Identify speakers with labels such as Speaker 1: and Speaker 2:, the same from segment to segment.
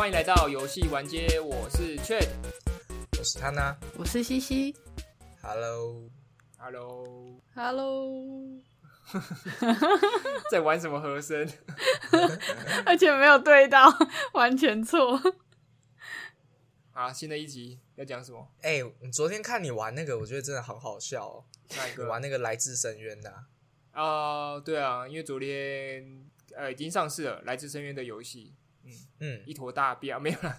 Speaker 1: 欢迎来到游戏玩街，我是 Chad。
Speaker 2: 我是他呢
Speaker 3: 我是西西，Hello，Hello，，Hello，
Speaker 1: 在玩什么和声？
Speaker 3: 而且没有对到，完全错。
Speaker 1: 啊，新的一集要讲什么？
Speaker 2: 哎、我昨天看你玩那个，我觉得真的好好笑哦。你
Speaker 1: 哪一个？
Speaker 2: 玩那个来自深渊的啊、
Speaker 1: 啊、对啊，因为昨天呃已经上市了《来自深渊》的游戏，
Speaker 2: 嗯，
Speaker 1: 一坨大便没有了，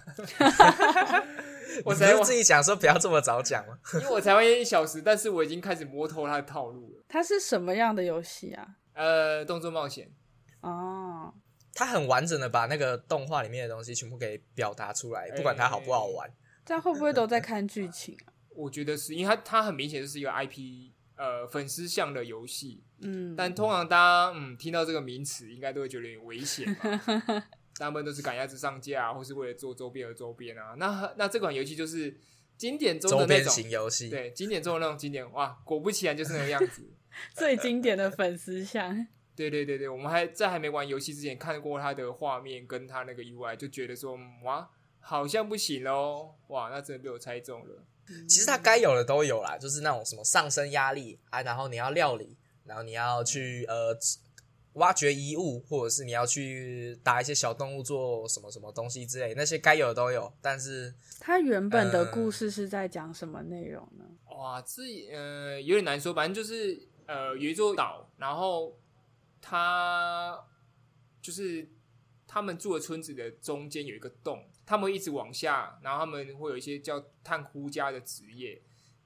Speaker 1: 我
Speaker 2: 你
Speaker 1: 才
Speaker 2: 自己讲说不要这么早讲吗？
Speaker 1: 因为我才玩一小时，但是我已经开始摸透它的套路了。
Speaker 3: 它是什么样的游戏啊？
Speaker 1: 呃，动作冒险，
Speaker 3: 哦，
Speaker 2: 他很完整的把那个动画里面的东西全部给表达出来，不管它好不好玩。
Speaker 3: 这样会不会都在看剧情啊？
Speaker 1: 我觉得是因为它它很明显就是一个 IP 呃粉丝向的游戏，
Speaker 3: 嗯，
Speaker 1: 但通常大家嗯听到这个名词，应该都会觉得有点危险嘛。大部分都是赶鸭子上架、啊，或是为了做周边而周边啊。那那这款游戏就是经典中的那种，
Speaker 2: 型游戏，
Speaker 1: 对，经典中的那种经典。哇，果不其然就是那个样子。
Speaker 3: 最经典的粉丝像，
Speaker 1: 对对对对，我们还在还没玩游戏之前看过它的画面跟它那个 UI，就觉得说嗯哇，好像不行喽。哇，那真的被我猜中了。
Speaker 2: 其实它该有的都有啦，就是那种什么上升压力啊，然后你要料理，然后你要去呃挖掘遗物，或者是你要去打一些小动物做什么什么东西之类，那些该有的都有。但是
Speaker 3: 它原本的故事是在讲什么内容呢？
Speaker 1: 哇，这呃有点难说，反正就是呃有一座岛，然后它就是他们住的村子的中间有一个洞，他们会一直往下，然后他们会有一些叫探窟家的职业，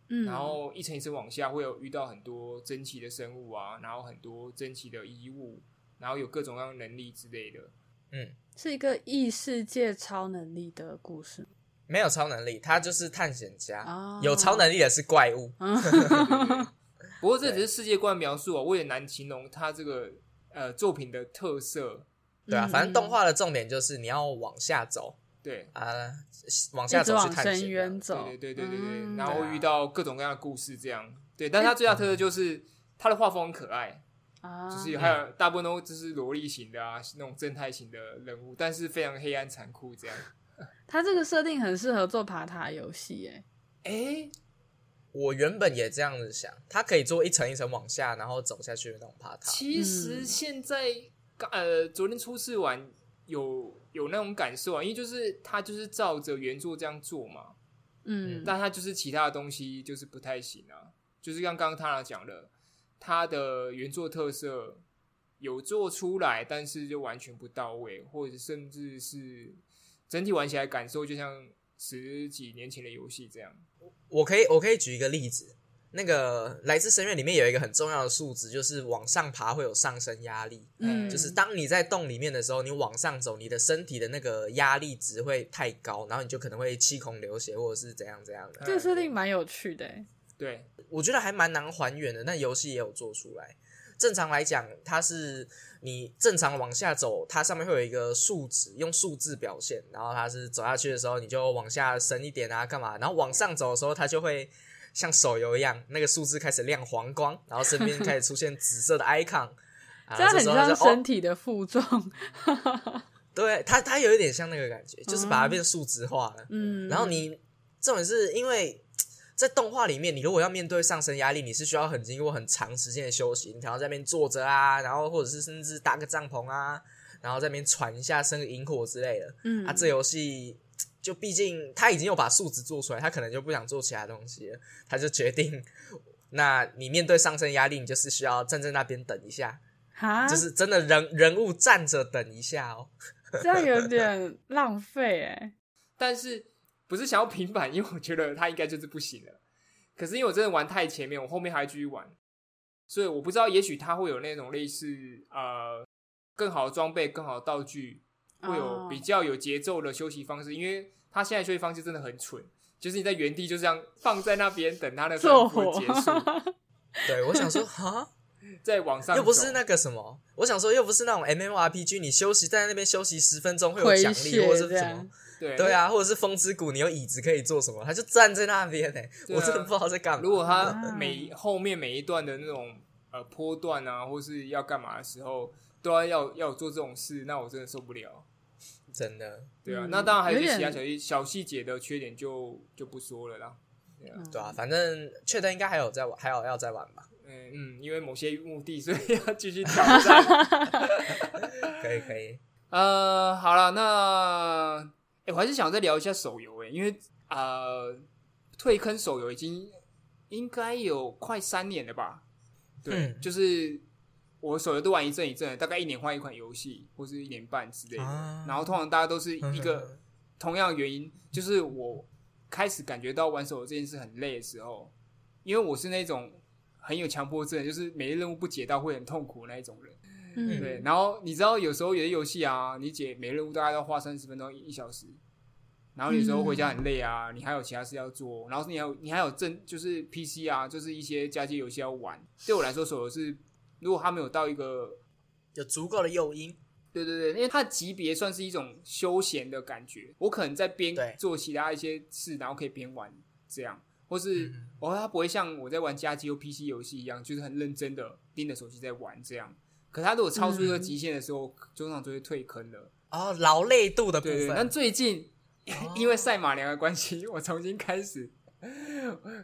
Speaker 3: 嗯，
Speaker 1: 然后一层一层往下会有遇到很多珍奇的生物啊，然后很多珍奇的衣物，然后有各种各样的能力之类的。
Speaker 3: 嗯是一个异世界超能力的故事。
Speaker 2: 没有超能力，他就是探险家。
Speaker 3: 哦
Speaker 2: 有超能力的是怪物。
Speaker 1: 不过这只是世界观描述啊，我也难形容他这个呃作品的特色。
Speaker 2: 对啊，
Speaker 3: 嗯
Speaker 2: 反正动画的重点就是你要往下走
Speaker 1: 对，
Speaker 2: 啊，往下走去探险
Speaker 3: 深渊
Speaker 2: 这样。
Speaker 3: 走，
Speaker 1: 对对对对对对，
Speaker 3: 嗯
Speaker 1: 然后遇到各种各样的故事，这样对。但是它最大特色就是它的画风很可爱，
Speaker 3: 啊，
Speaker 1: 就是还有大部分都就是萝莉型的啊，那种正太型的人物，但是非常黑暗残酷这样。
Speaker 3: 它这个设定很适合做爬塔游戏，哎，
Speaker 1: 哎，
Speaker 2: 我原本也这样子想，它可以做一层一层往下，然后走下去的那种爬塔。
Speaker 1: 其实
Speaker 3: 嗯
Speaker 1: 现在刚呃昨天初次玩有有那种感受啊，因为就是他就是照着原作这样做嘛，
Speaker 3: 嗯，
Speaker 1: 但他就是其他的东西就是不太行啊，就是像刚刚他讲的，他的原作特色有做出来，但是就完全不到位，或者甚至是整体玩起来感受就像十几年前的游戏这样。
Speaker 2: 我可以我可以举一个例子，那个来自深渊里面有一个很重要的数值，就是往上爬会有上升压力。
Speaker 3: 嗯，
Speaker 2: 就是当你在洞里面的时候，你往上走，你的身体的那个压力值会太高，然后你就可能会七孔流血，或者是怎样怎样的。
Speaker 3: 这个设定蛮有趣的，哎，
Speaker 1: 对，
Speaker 2: 我觉得还蛮难还原的，那游戏也有做出来。正常来讲，它是你正常往下走，它上面会有一个数值，用数字表现，然后它是走下去的时候，你就往下伸一点啊，干嘛？然后往上走的时候，它就会像手游一样，那个数字开始亮黄光，然后身边开始出现紫色的 icon，啊
Speaker 3: 这样很像身体的负重，
Speaker 2: 对，它它有一点像那个感觉，就是把它变数值化了。
Speaker 3: 嗯，
Speaker 2: 然后你重点是因为在动画里面，你如果要面对上升压力，你是需要很经过很长时间的休息，你才能要在那边坐着啊，然后或者是甚至搭个帐篷啊，然后在那边喘一下、生个萤火之类的。
Speaker 3: 嗯
Speaker 2: 啊，这游戏就毕竟他已经有把数值做出来，他可能就不想做其他东西了，他就决定，那你面对上升压力，你就是需要站在那边等一下，
Speaker 3: 哈，
Speaker 2: 就是真的人人物站着等一下哦。
Speaker 3: 这样有点浪费，哎，
Speaker 1: 但是不是想要平板，因为我觉得他应该就是不行了。可是因为我真的玩太前面，我后面还继续玩，所以我不知道，也许他会有那种类似呃更好的装备、更好的道具，会有
Speaker 3: 哦
Speaker 1: 比较有节奏的休息方式。因为它现在休息方式真的很蠢，就是你在原地就这样放在那边等他的
Speaker 3: 做
Speaker 1: 分
Speaker 3: 火
Speaker 1: 结束，
Speaker 2: 对，我想说，哈，
Speaker 1: 在网上
Speaker 2: 又不是那个什么，我想说又不是那种 MMORPG，你休息在那边休息十分钟会有奖励，或者是什么？，
Speaker 1: 对
Speaker 2: 对。啊，或者是风之谷，你有椅子可以做什么？他就站在那边呢、
Speaker 1: 对啊
Speaker 2: 我真的不知道在干嘛。
Speaker 1: 如果它
Speaker 3: 啊
Speaker 1: 每后面每一段的那种呃坡段啊，或是要干嘛的时候，都要要要做这种事，那我真的受不了。
Speaker 2: 真的，
Speaker 1: 对啊，
Speaker 3: 嗯
Speaker 1: 那当然还有一些其他小细小细节的缺点就就不说了啦。
Speaker 2: 对啊，反正确定应该还有在玩，还有要再玩吧？
Speaker 1: 嗯嗯，因为某些目的，所以要继续挑战。
Speaker 2: 可以可以，
Speaker 1: 呃，好了，那哎、我还是想再聊一下手游哎，因为呃，退坑手游已经应该有快三年了吧？对，
Speaker 2: 嗯
Speaker 1: 就是我手游都玩一阵一阵，大概一年换一款游戏，或是一年半之类的。
Speaker 2: 啊
Speaker 1: 然后通常大家都是一个 同样的原因，就是我开始感觉到玩手游这件事很累的时候，因为我是那种很有强迫症，就是每日任务不解到会很痛苦的那一种人。
Speaker 3: 嗯，
Speaker 1: 对，然后你知道有时候有些游戏啊，你解每日任务大概要花三十分钟一小时，然后有时候回家很累啊，你还有其他事要做，然后你还有你还有正就是 PC 啊，就是一些家机游戏要玩。对我来说，手游是如果他没有到一个
Speaker 2: 有足够的诱因，
Speaker 1: 对对对，因为它的级别算是一种休闲的感觉，我可能在边做其他一些事，然后可以边玩这样，或是
Speaker 2: 嗯。
Speaker 1: 哦，它不会像我在玩家机或 PC 游戏一样，就是很认真的盯着手机在玩这样。可他如果超出这个极限的时候，通常就会退坑了。
Speaker 2: 哦，劳累度的部
Speaker 1: 对对，但，最近
Speaker 2: 哦。
Speaker 1: 因为赛马娘的关系，我重新开始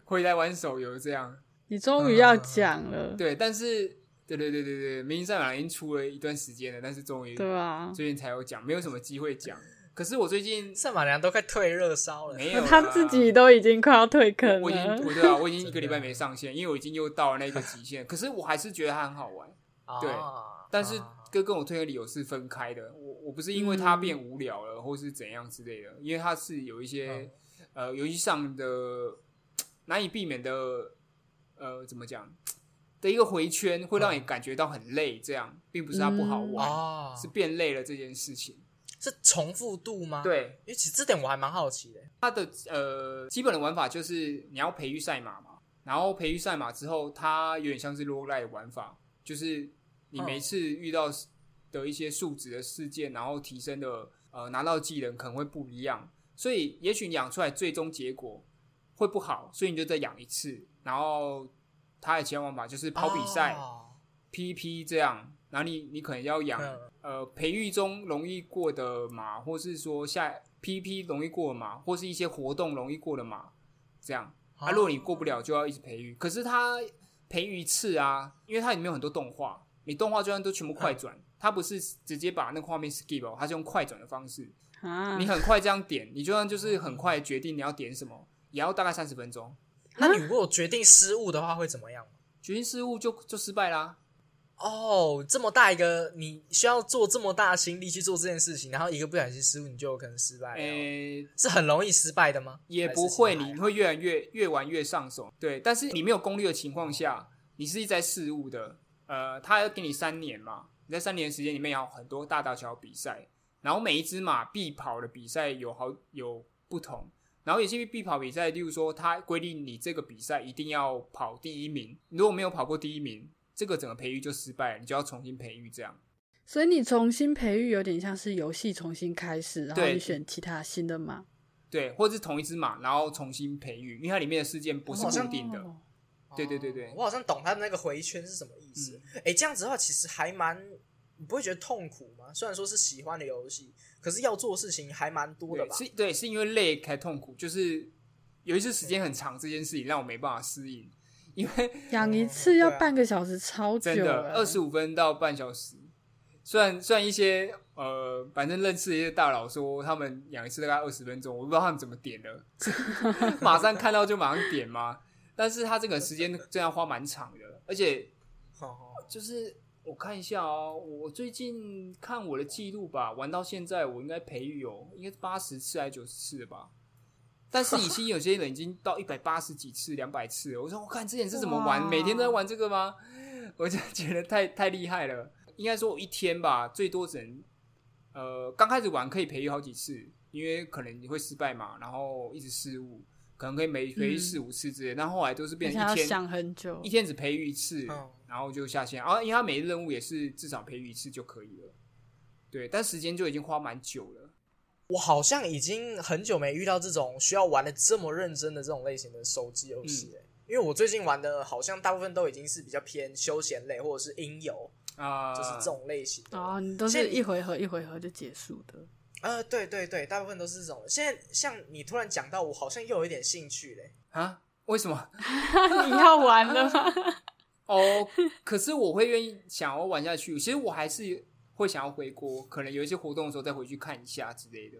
Speaker 1: 回来玩手游这样。
Speaker 3: 你终于要讲了，
Speaker 1: 对，但是对对对对对，明星赛马娘已经出了一段时间了，但是终于
Speaker 3: 对啊，
Speaker 1: 最近才有讲，没有什么机会讲。可是我最近
Speaker 2: 赛马良都快退热烧了。
Speaker 1: 没有
Speaker 3: 他自己都已经快要退坑
Speaker 1: 我已经。我对啊，我已经 一个礼拜没上线，因为我已经又到了那个极限。可是我还是觉得它很好玩，对
Speaker 2: 哦
Speaker 1: 但是
Speaker 2: 哥
Speaker 1: 跟跟我退的理由是分开的。我我不是因为它变无聊了，或是怎样之类的，因为它是有一些、呃游戏上的难以避免的呃怎么讲的一个回圈，会让你感觉到很累。这样并不是它不好玩，
Speaker 2: 哦，
Speaker 1: 是变累了这件事情。
Speaker 2: 是重复度吗？，
Speaker 1: 对，
Speaker 2: 因为其实这点我还蛮好奇的。
Speaker 1: 它的呃基本的玩法就是你要培育赛马嘛，然后培育赛马之后，它有点像是 roguelike 的玩法，就是你每次遇到的一些数值的事件，然后提升的呃拿到技能可能会不一样，所以也许你养出来最终结果会不好，所以你就再养一次，然后它的其他玩法就是跑比赛、
Speaker 2: 哦
Speaker 1: PVP 这样，然后你你可能要养
Speaker 2: 嗯
Speaker 1: 呃培育中容易过的马，或是说下 PP 容易过的马，或是一些活动容易过的马，这样。啊，如果你过不了，就要一直培育。可是它培育一次啊，因为它里面有很多动画，你动画就算都全部快转，它不是直接把那个画面 skip 哦，它是用快转的方式。
Speaker 3: 啊
Speaker 1: 你，很快这样点，你就算就是很快决定你要点什么，也要大概三十分钟。
Speaker 2: 那你如果决定失误的话，会怎么样？
Speaker 1: 决定失误就就失败啦。
Speaker 2: 哦，这么大一个，你需要做这么大的心力去做这件事情，然后一个不小心失误，你就有可能失败。
Speaker 1: 诶、
Speaker 2: 是很容易失败的吗？
Speaker 1: 也不会，你会越来越越玩越上手。对，但是你没有攻略的情况下，你是一直在试误的。呃，他要给你三年嘛，你在三年时间里面有很多大大小小比赛，然后每一只马必跑的比赛有好有不同，然后有些必跑比赛，例如说它规定你这个比赛一定要跑第一名，如果没有跑过第一名，这个整个培育就失败了，你就要重新培育这样。
Speaker 3: 所以你重新培育有点像是游戏重新开始，然后你选其他新的马，
Speaker 1: 对，或者是同一只马，然后重新培育，因为它里面的事件不是固定的。
Speaker 3: 哦
Speaker 1: 对对对对
Speaker 2: 哦我好像懂他的那个回圈是什么意思。哎、这样子的话，其实还蛮，你不会觉得痛苦吗？虽然说是喜欢的游戏，可是要做的事情还蛮多的
Speaker 1: 对，
Speaker 2: 吧？
Speaker 1: 是，对，是因为累才痛苦，就是有一次时间很长，这件事情让我没办法适应，因为
Speaker 3: 养一次要半个小时，超久
Speaker 1: 真的二十五分到半小时。虽然虽然一些呃，反正认识的一些大佬说他们养一次大概二十分钟，我不知道他们怎么点的，马上看到就马上点吗？但是他这个时间这样花蛮长的，而且
Speaker 2: 哦
Speaker 1: 就是我看一下哦，我最近看我的记录吧，玩到现在我应该培育有应该八十次还是九十次了吧。但是已经有些人已经到一百八十几次、两百次了。我说我看之前是怎么玩，每天都在玩这个吗？我就觉得太太厉害了。应该说我一天吧，最多只能呃刚开始玩可以培育好几次，因为可能你会失败嘛，然后一直失误，可能可以每培育四五次之类。但后来都是变成一天
Speaker 3: 想很久
Speaker 1: 一。天只培育一次，
Speaker 2: 嗯
Speaker 1: 然后就下线。啊，因为他每日任务也是至少培育一次就可以了。对，但时间就已经花蛮久了。
Speaker 2: 我好像已经很久没遇到这种需要玩的这么认真的这种类型的手机游戏、欸因为我最近玩的好像大部分都已经是比较偏休闲类或者是音游，
Speaker 1: 啊、
Speaker 2: 就是这种类型的。
Speaker 3: 哦，你都是一回合一回合就结束的。
Speaker 2: 呃，对对对，大部分都是这种。现在像你突然讲到，我好像又有一点兴趣嘞。
Speaker 1: 啊？为什么？
Speaker 3: 你要玩了吗？
Speaker 1: 哦，可是我会愿意想要玩下去。其实我还是会想要回国，可能有一些活动的时候再回去看一下之类的。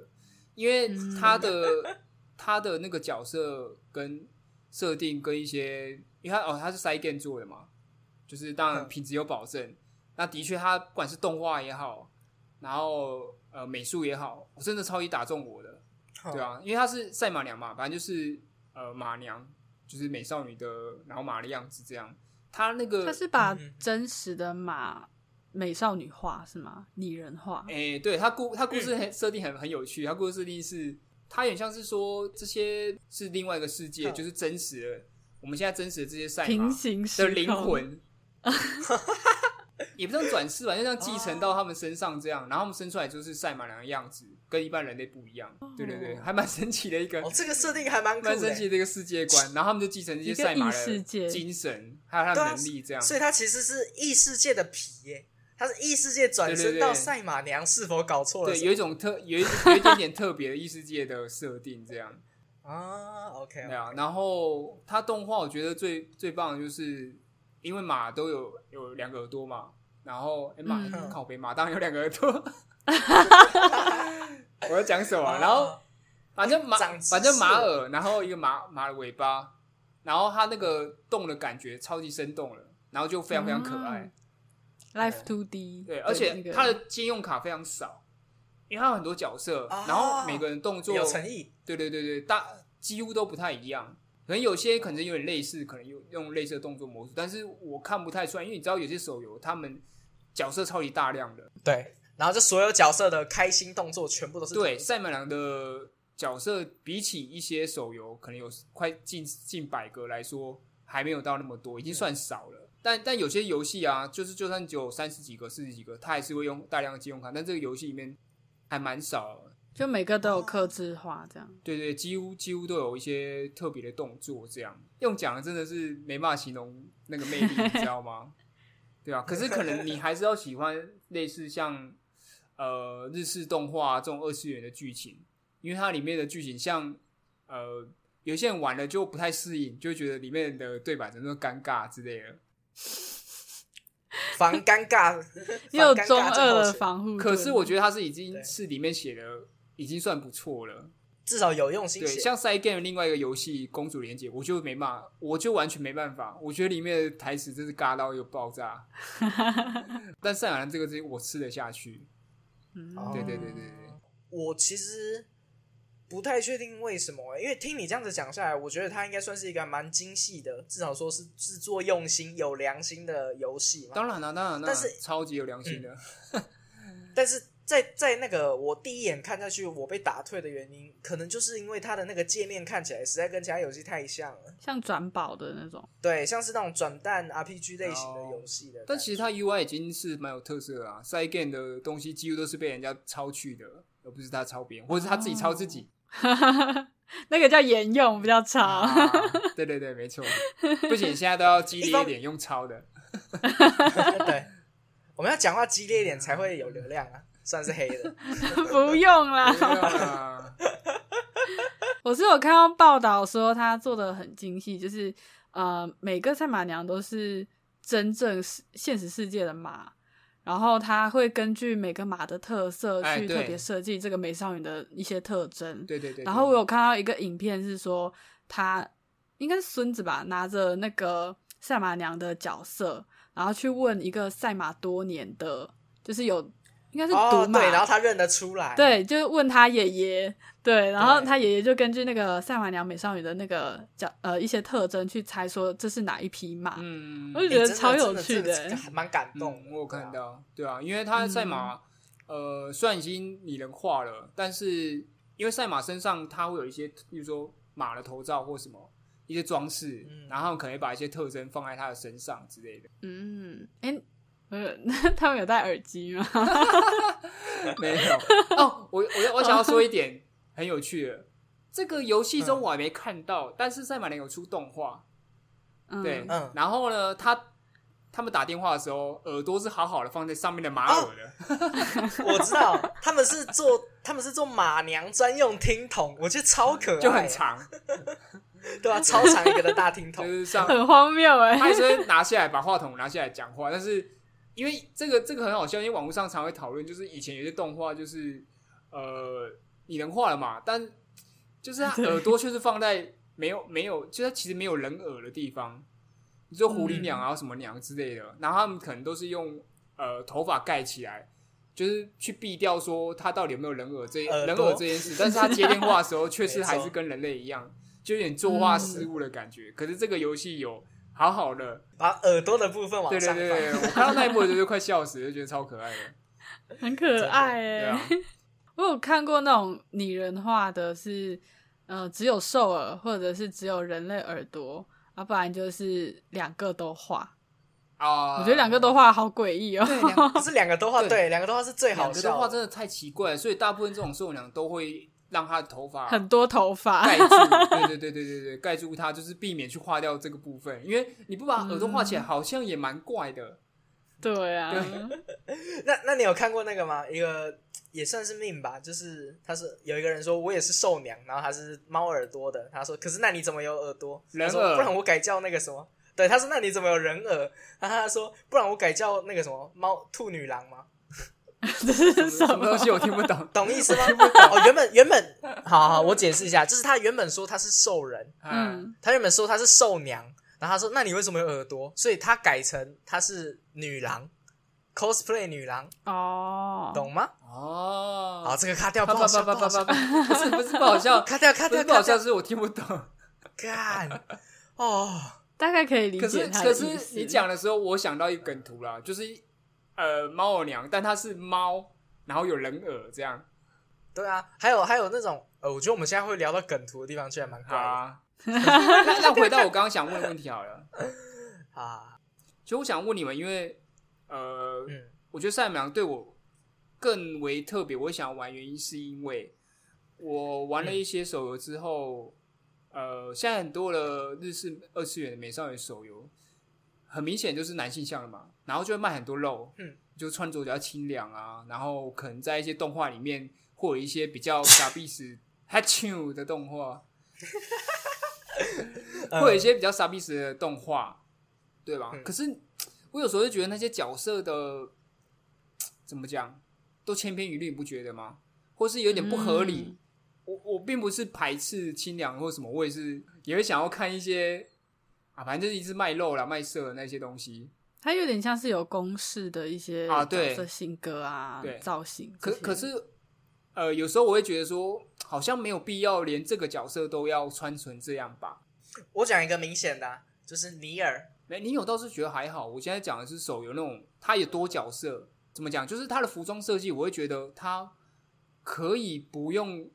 Speaker 1: 因为他的他的那个角色跟设定跟一些，因为他哦他是 side game 做的嘛，就是当然
Speaker 2: 嗯
Speaker 1: 品质有保证。那的确，他不管是动画也好，然后呃美术也好，我真的超级打中我的。对啊，因为她是赛马娘嘛，反正就是呃马娘，就是美少女的，然后马的样子这样。她那个
Speaker 3: 他是把
Speaker 2: 嗯
Speaker 3: 真实的马美少女化是吗？拟人化？
Speaker 1: 哎、对他故他故事很设定很很有趣，他故事设定是，他有点像是说这些是另外一个世界，
Speaker 2: 嗯
Speaker 1: 就是真实的，我们现在真实的这些赛马
Speaker 3: 平行时
Speaker 1: 的灵，魂，也不像转世吧，就像继承到他们身上这样，然后他们生出来就是赛马娘的样子，跟一般人类不一样。对对对，还蛮神奇的一个
Speaker 2: 哦，这个设定还蛮。
Speaker 1: 蛮神奇的一个世界观，然后他们就继承这些赛马
Speaker 3: 异世界
Speaker 1: 的精神，还有他的能力这样。
Speaker 2: 所以他其实是异世界的皮耶，他是异世界转身到赛马娘，是否搞错了
Speaker 1: 对？有一种特有一有一点点特别的异世界的设定这样。
Speaker 2: 啊，OK，
Speaker 1: 对啊，然后它动画我觉得最最棒的就是，因为马都有有两个耳朵嘛，然后诶马、
Speaker 3: 嗯。
Speaker 1: 靠北马当然有两个耳朵，我要讲什么啊？然后反正马反正马耳，然后一个马马的尾巴，然后它那个动的感觉超级生动了，然后就非常非常可爱。
Speaker 3: Life Two D，
Speaker 1: 对，而且
Speaker 3: 那个。
Speaker 1: 它的借用卡非常少，因为它有很多角色，
Speaker 2: 哦。
Speaker 1: 然后每个人动作
Speaker 2: 有诚意。
Speaker 1: 对对对对，大几乎都不太一样，可能有些可能有点类似，可能有用类似的动作模式，但是我看不太出来，因为你知道有些手游他们角色超级大量的，
Speaker 2: 对，然后就所有角色的开心动作全部都是
Speaker 1: 对，赛马娘的角色比起一些手游可能有快近近百个来说，还没有到那么多，已经算少了。但但有些游戏啊，就是就算只有三十几个、四十几个，它还是会用大量的信用卡，但这个游戏里面还蛮少的。
Speaker 3: 就每个都有克制化这样。
Speaker 1: 对对，几乎几乎都有一些特别的动作，这样用讲的真的是没办法形容那个魅力，你知道吗？对啊，可是可能你还是要喜欢类似像呃日式动画这种二次元的剧情，因为它里面的剧情像呃有些人玩了就不太适应，就会觉得里面的对白怎么那么尴尬之类的。
Speaker 2: 防尴尬，又
Speaker 3: 中二的防护。
Speaker 1: 可是我觉得它是已经是里面写的已经算不错了。
Speaker 2: 至少有用心
Speaker 1: 对，
Speaker 2: 写。
Speaker 1: 像 Side Game 另外一个游戏《公主连结》，我就没办法，我就完全没办法。我觉得里面的台词真是尬到一个爆炸。但赛亚人这个东西我吃得下去。对对对对对，
Speaker 2: 我其实不太确定为什么、欸因为听你这样子讲下来，我觉得它应该算是一个蛮精细的，至少说是制作用心、有良心的游戏嘛。
Speaker 1: 当然了、当然了，
Speaker 2: 但是
Speaker 1: 超级有良心的。
Speaker 2: 但是在在那个我第一眼看下去，我被打退的原因，可能就是因为它的那个界面看起来实在跟其他游戏太像了。
Speaker 3: 像转宝的那种，
Speaker 2: 对，像是那种转蛋 RPG 类型的游戏的。
Speaker 1: 但其实它 UI 已经是蛮有特色的啊，Side Game 的东西几乎都是被人家抄去的，而不是他抄别人，或者是他自己抄自己。
Speaker 3: 那个叫沿用，比较抄。
Speaker 1: 啊，对对对，没错。不行，现在都要激烈一点，用抄的。
Speaker 2: 对，我们要讲话激烈一点才会有流量啊，算是黑的。
Speaker 3: 不用啦，我是有看到报道说他做的很精细，就是呃每个赛马娘都是真正是现实世界的马，然后他会根据每个马的特色去特别设计这个美少女的一些特征。
Speaker 1: 对对对。
Speaker 3: 然后我有看到一个影片是说他应该是孙子吧，拿着那个赛马娘的角色，然后去问一个赛马多年的，就是有应该是
Speaker 2: 哦，
Speaker 3: 赌马，
Speaker 2: 对，然后他认得出来。，
Speaker 3: 对，就是问他爷爷，对，然后他爷爷就根据那个赛马娘美少女的那个角呃一些特征去猜说这是哪一匹马，
Speaker 1: 嗯，
Speaker 3: 我就觉得超有趣的
Speaker 2: 还蛮感动。
Speaker 1: 嗯，我有看。到，对啊，因为他赛马，
Speaker 3: 嗯
Speaker 1: 呃，虽然已经拟人化了，但是因为赛马身上它会有一些，比如说马的头罩或什么一些装饰，
Speaker 2: 嗯
Speaker 1: 然后可能把一些特征放在它的身上之类的。
Speaker 3: 嗯，哎、呃，他们有戴耳机吗？
Speaker 1: 没有。哦，我我我想要说一点很有趣的，这个游戏中我还没看到，但是赛马娘有出动画，
Speaker 3: 嗯、
Speaker 1: 对，
Speaker 2: 嗯。
Speaker 1: 然后呢，他他们打电话的时候，耳朵是好好的放在上面的马耳的，
Speaker 2: 我知道他们是做他们是做马娘专用听筒，我觉得超可爱，
Speaker 1: 就很，长，
Speaker 2: 对啊，超长一个的大听筒
Speaker 1: 就
Speaker 2: 筒，
Speaker 1: 是上
Speaker 3: 很荒谬哎、
Speaker 1: 他还是拿下来把话筒拿下来讲话，但是因为这个这个很好笑，因为网络上常会讨论，就是以前有些动画就是呃拟人化了嘛，但就是他耳朵却是放在没有没有，就是它其实没有人耳的地方，你说狐狸娘啊什么娘之类的，然后他们可能都是用呃头发盖起来。就是去避掉说他到底有没有人耳这人
Speaker 2: 耳
Speaker 1: 这件事，但是他接电话的时候确实还是跟人类一样，就有点作画失误的感觉。可是这个游戏有好好的
Speaker 2: 把耳朵的部分往
Speaker 1: 对对
Speaker 2: 上放，
Speaker 1: 对对，我看到那一幕的时候就快笑死了，就觉得超可爱的。
Speaker 3: 很可爱哎、
Speaker 1: 对啊，
Speaker 3: 我有看过那种拟人化的是，呃，只有兽耳或者是只有人类耳朵，要、不然就是两个都画。
Speaker 1: 啊，
Speaker 3: 我觉得两个都画好诡异哦。
Speaker 1: 对两
Speaker 2: 是两个都画，
Speaker 1: 对
Speaker 2: 对，两个都画是最好
Speaker 1: 两个的
Speaker 2: 笑的。
Speaker 1: 真的太奇怪了，所以大部分这种兽娘都会让他的头发
Speaker 3: 很多头发，
Speaker 1: 盖住，对对对对对对，盖住它，就是避免去化掉这个部分，因为你不把耳朵画起来，好像也蛮怪的。
Speaker 3: 对啊，
Speaker 2: 那那你有看过那个吗？一个也算是命吧，就是他是有一个人说我也是兽娘，然后他是猫耳朵的，他说可是那你怎么有耳朵？
Speaker 1: 人耳
Speaker 2: 不然我改叫那个什么？对，他说那你怎么有人耳？然后他说不然我改叫那个什么猫兔女郎吗？
Speaker 3: 这是什
Speaker 1: 什么东西？我听不懂。
Speaker 2: 懂意思吗？哦，原本原本，好好，我解释一下，就是他原本说他是兽人，
Speaker 1: 嗯，
Speaker 3: 嗯，
Speaker 2: 他原本说他是兽娘，然后他说那你为什么有耳朵？所以他改成他是女郎，cosplay 女郎，
Speaker 3: 哦，
Speaker 2: 懂吗？
Speaker 1: 哦，
Speaker 2: 好，这个卡掉，
Speaker 1: 啪
Speaker 2: 不好笑，不好笑，
Speaker 1: 不是不是不好笑，
Speaker 2: 卡掉，卡掉，
Speaker 1: 不好笑，是我听不懂。
Speaker 2: 干，哦，
Speaker 3: 大概可以理
Speaker 1: 可是
Speaker 3: 解
Speaker 1: 可是
Speaker 3: 的意思。
Speaker 1: 你讲的时候，我想到一个梗图啦，就是呃猫耳娘，但它是猫，然后有人耳这样。
Speaker 2: 对啊，还有还有那种，呃，我觉得我们现在会聊到梗图的地方，居然蛮怪的。
Speaker 1: 啊。那那回到我刚刚想问的问题好了，
Speaker 2: 啊，
Speaker 1: 其实我想问你们，因为呃，
Speaker 2: 嗯
Speaker 1: 我觉得赛马娘对我更为特别，我想要玩原因是因为我玩了一些手游之后，呃，现在很多的日式二次元的美少女手游，很明显就是男性向的嘛，然后就会卖很多肉，
Speaker 2: 嗯，
Speaker 1: 就穿着比较清凉啊，然后可能在一些动画里面或有一些比较傻逼死 h a c h 的动画，会有一些比较傻逼死的动画，对吧？
Speaker 2: 嗯
Speaker 1: 可是我有时候就觉得那些角色的怎么讲，都千篇一律，你不觉得吗？或是有点不合理。
Speaker 3: 嗯
Speaker 1: 我我并不是排斥清凉或什么，我也是也会想要看一些啊，反正就是一直卖肉啦、卖色的那些东西。
Speaker 3: 它有点像是有公式的一些
Speaker 1: 啊对
Speaker 3: 角色性格啊、
Speaker 1: 对
Speaker 3: 造型
Speaker 1: 可。可是，呃，有时候我会觉得说，好像没有必要连这个角色都要穿成这样吧。
Speaker 2: 我讲一个明显的啊、就是尼尔，
Speaker 1: 没，你有倒是觉得还好。我现在讲的是手游那种，它有多角色，怎么讲？就是它的服装设计，我会觉得它可以不用，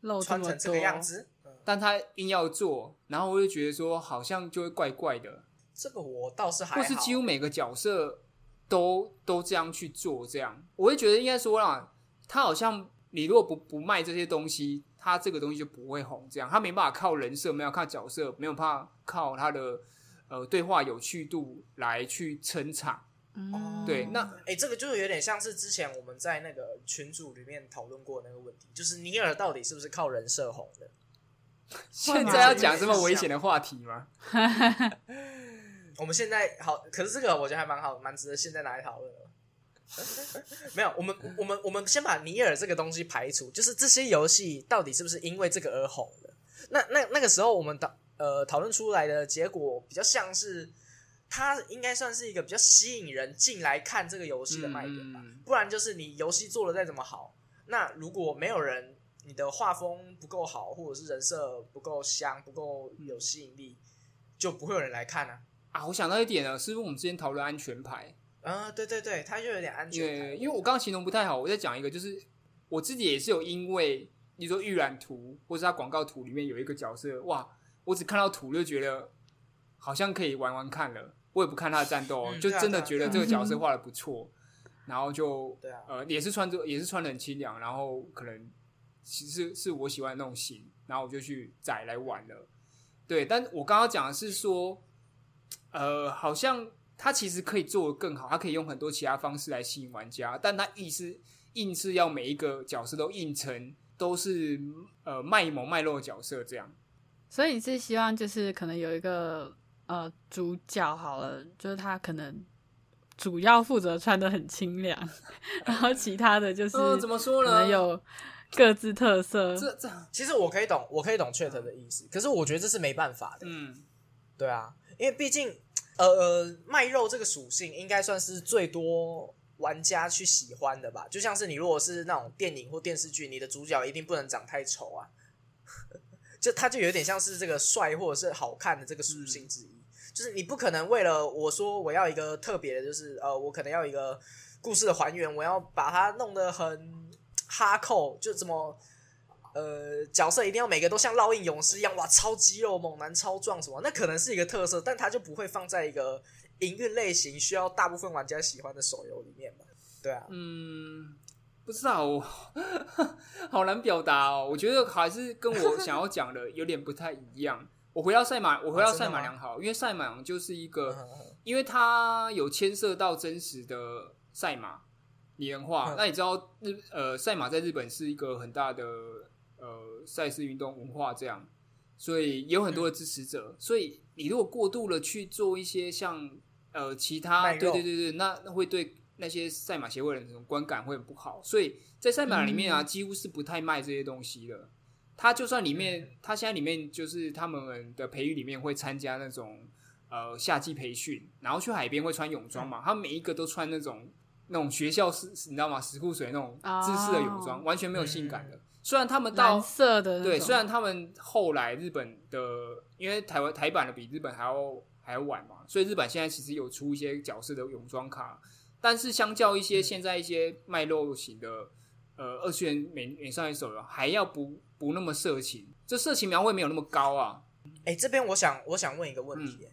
Speaker 3: 露
Speaker 2: 穿成这个样子，嗯
Speaker 1: 但他硬要做，然后我就觉得说，好像就会怪怪的，
Speaker 2: 这个我倒是还好，
Speaker 1: 或是几乎每个角色都都这样去做，这样。我会觉得应该说啦，他好像你如果不不卖这些东西，他这个东西就不会红，这样。他没办法靠人设，没有靠角色，没有办法靠他的呃对话有趣度来去撑场。
Speaker 3: 嗯，
Speaker 1: 对那
Speaker 2: 哎、这个就有点像是之前我们在那个群组里面讨论过那个问题，就是尼尔到底是不是靠人设红的？
Speaker 1: 现在要讲这么危险的话题吗？
Speaker 2: 我们现在好，可是这个我觉得还蛮好，蛮值得现在拿来讨论的。没有，我们我们我们先把尼尔这个东西排除，就是这些游戏到底是不是因为这个而红的？那那那个时候我们讨呃讨论出来的结果比较像是，它应该算是一个比较吸引人进来看这个游戏的卖点吧。
Speaker 1: 嗯
Speaker 2: 不然就是你游戏做的再怎么好，那如果没有人，你的画风不够好，或者是人设不够香、不够有吸引力，就不会有人来看啊。
Speaker 1: 啊，我想到一点了，是不是我们之前讨论安全牌？
Speaker 2: 啊、对对对，它就有点安全牌
Speaker 1: 为因为我刚刚形容不太好，我再讲一个，就是我自己也是有因为你说预览图或是它广告图里面有一个角色，哇，我只看到图就觉得好像可以玩玩看了，我也不看他的战斗就真的觉得这个角色画的不错，然后就
Speaker 2: 对啊
Speaker 1: 呃也是穿着也是穿的很清凉，然后可能其实是我喜欢那种型，然后我就去载来玩了。对，但我刚刚讲的是说，呃，好像它其实可以做得更好，它可以用很多其他方式来吸引玩家，但它意思硬是要每一个角色都硬成都是呃卖萌卖肉的角色这样。
Speaker 3: 所以你是希望就是可能有一个呃主角好了，就是他可能主要负责穿的很清凉，然后其他的就是
Speaker 1: 呃，怎么说
Speaker 3: 可
Speaker 1: 呢？
Speaker 3: 能有各自特色。
Speaker 1: 这这
Speaker 2: 其实我可以懂，我可以懂 Chat 的意思，可是我觉得这是没办法的。
Speaker 1: 嗯
Speaker 2: 对啊，因为毕竟呃呃卖肉这个属性应该算是最多玩家去喜欢的吧。就像是你如果是那种电影或电视剧，你的主角一定不能长太丑啊，就他就有点像是这个帅或者是好看的这个属性之一。就是你不可能为了我说我要一个特别的，就是呃，我可能要一个故事的还原，我要把它弄得很哈扣，就怎么呃角色一定要每个都像烙印勇士一样，哇，超肌肉猛男、超壮什么，那可能是一个特色，但它就不会放在一个营运类型需要大部分玩家喜欢的手游里面嘛？对啊，
Speaker 1: 嗯，不知道，我 好难表达哦。我觉得还是跟我想要讲的有点不太一样。我回到赛马，我回到赛马良好，因为赛马娘就是一个，
Speaker 2: 嗯
Speaker 1: 因为它有牵涉到真实的赛马拟人化。
Speaker 2: 嗯
Speaker 1: 那你知道日呃赛马在日本是一个很大的呃赛事运动文化，这样，所以有很多的支持者。所以你如果过度的去做一些像呃其他对对对对，那那会对那些赛马协会的那种观感会很不好。所以在赛马里面啊，
Speaker 3: 嗯
Speaker 1: 几乎是不太卖这些东西的。他就算里面，他现在里面就是他们的培育里面会参加那种呃夏季培训，然后去海边会穿泳装嘛，他每一个都穿那种那种学校是你知道吗？石库水那种制式的泳装，完全没有性感的。虽然他们到
Speaker 3: 色的
Speaker 1: 对，虽然他们后来日本的，因为台湾台版的比日本还要还要晚嘛，所以日本现在其实有出一些角色的泳装卡，但是相较一些现在一些卖肉型的呃二次元美美少女手游，还要不不那么色情，这色情描绘没有那么高啊。
Speaker 2: 哎、这边我想我想问一个问
Speaker 1: 嗯。
Speaker 2: 题、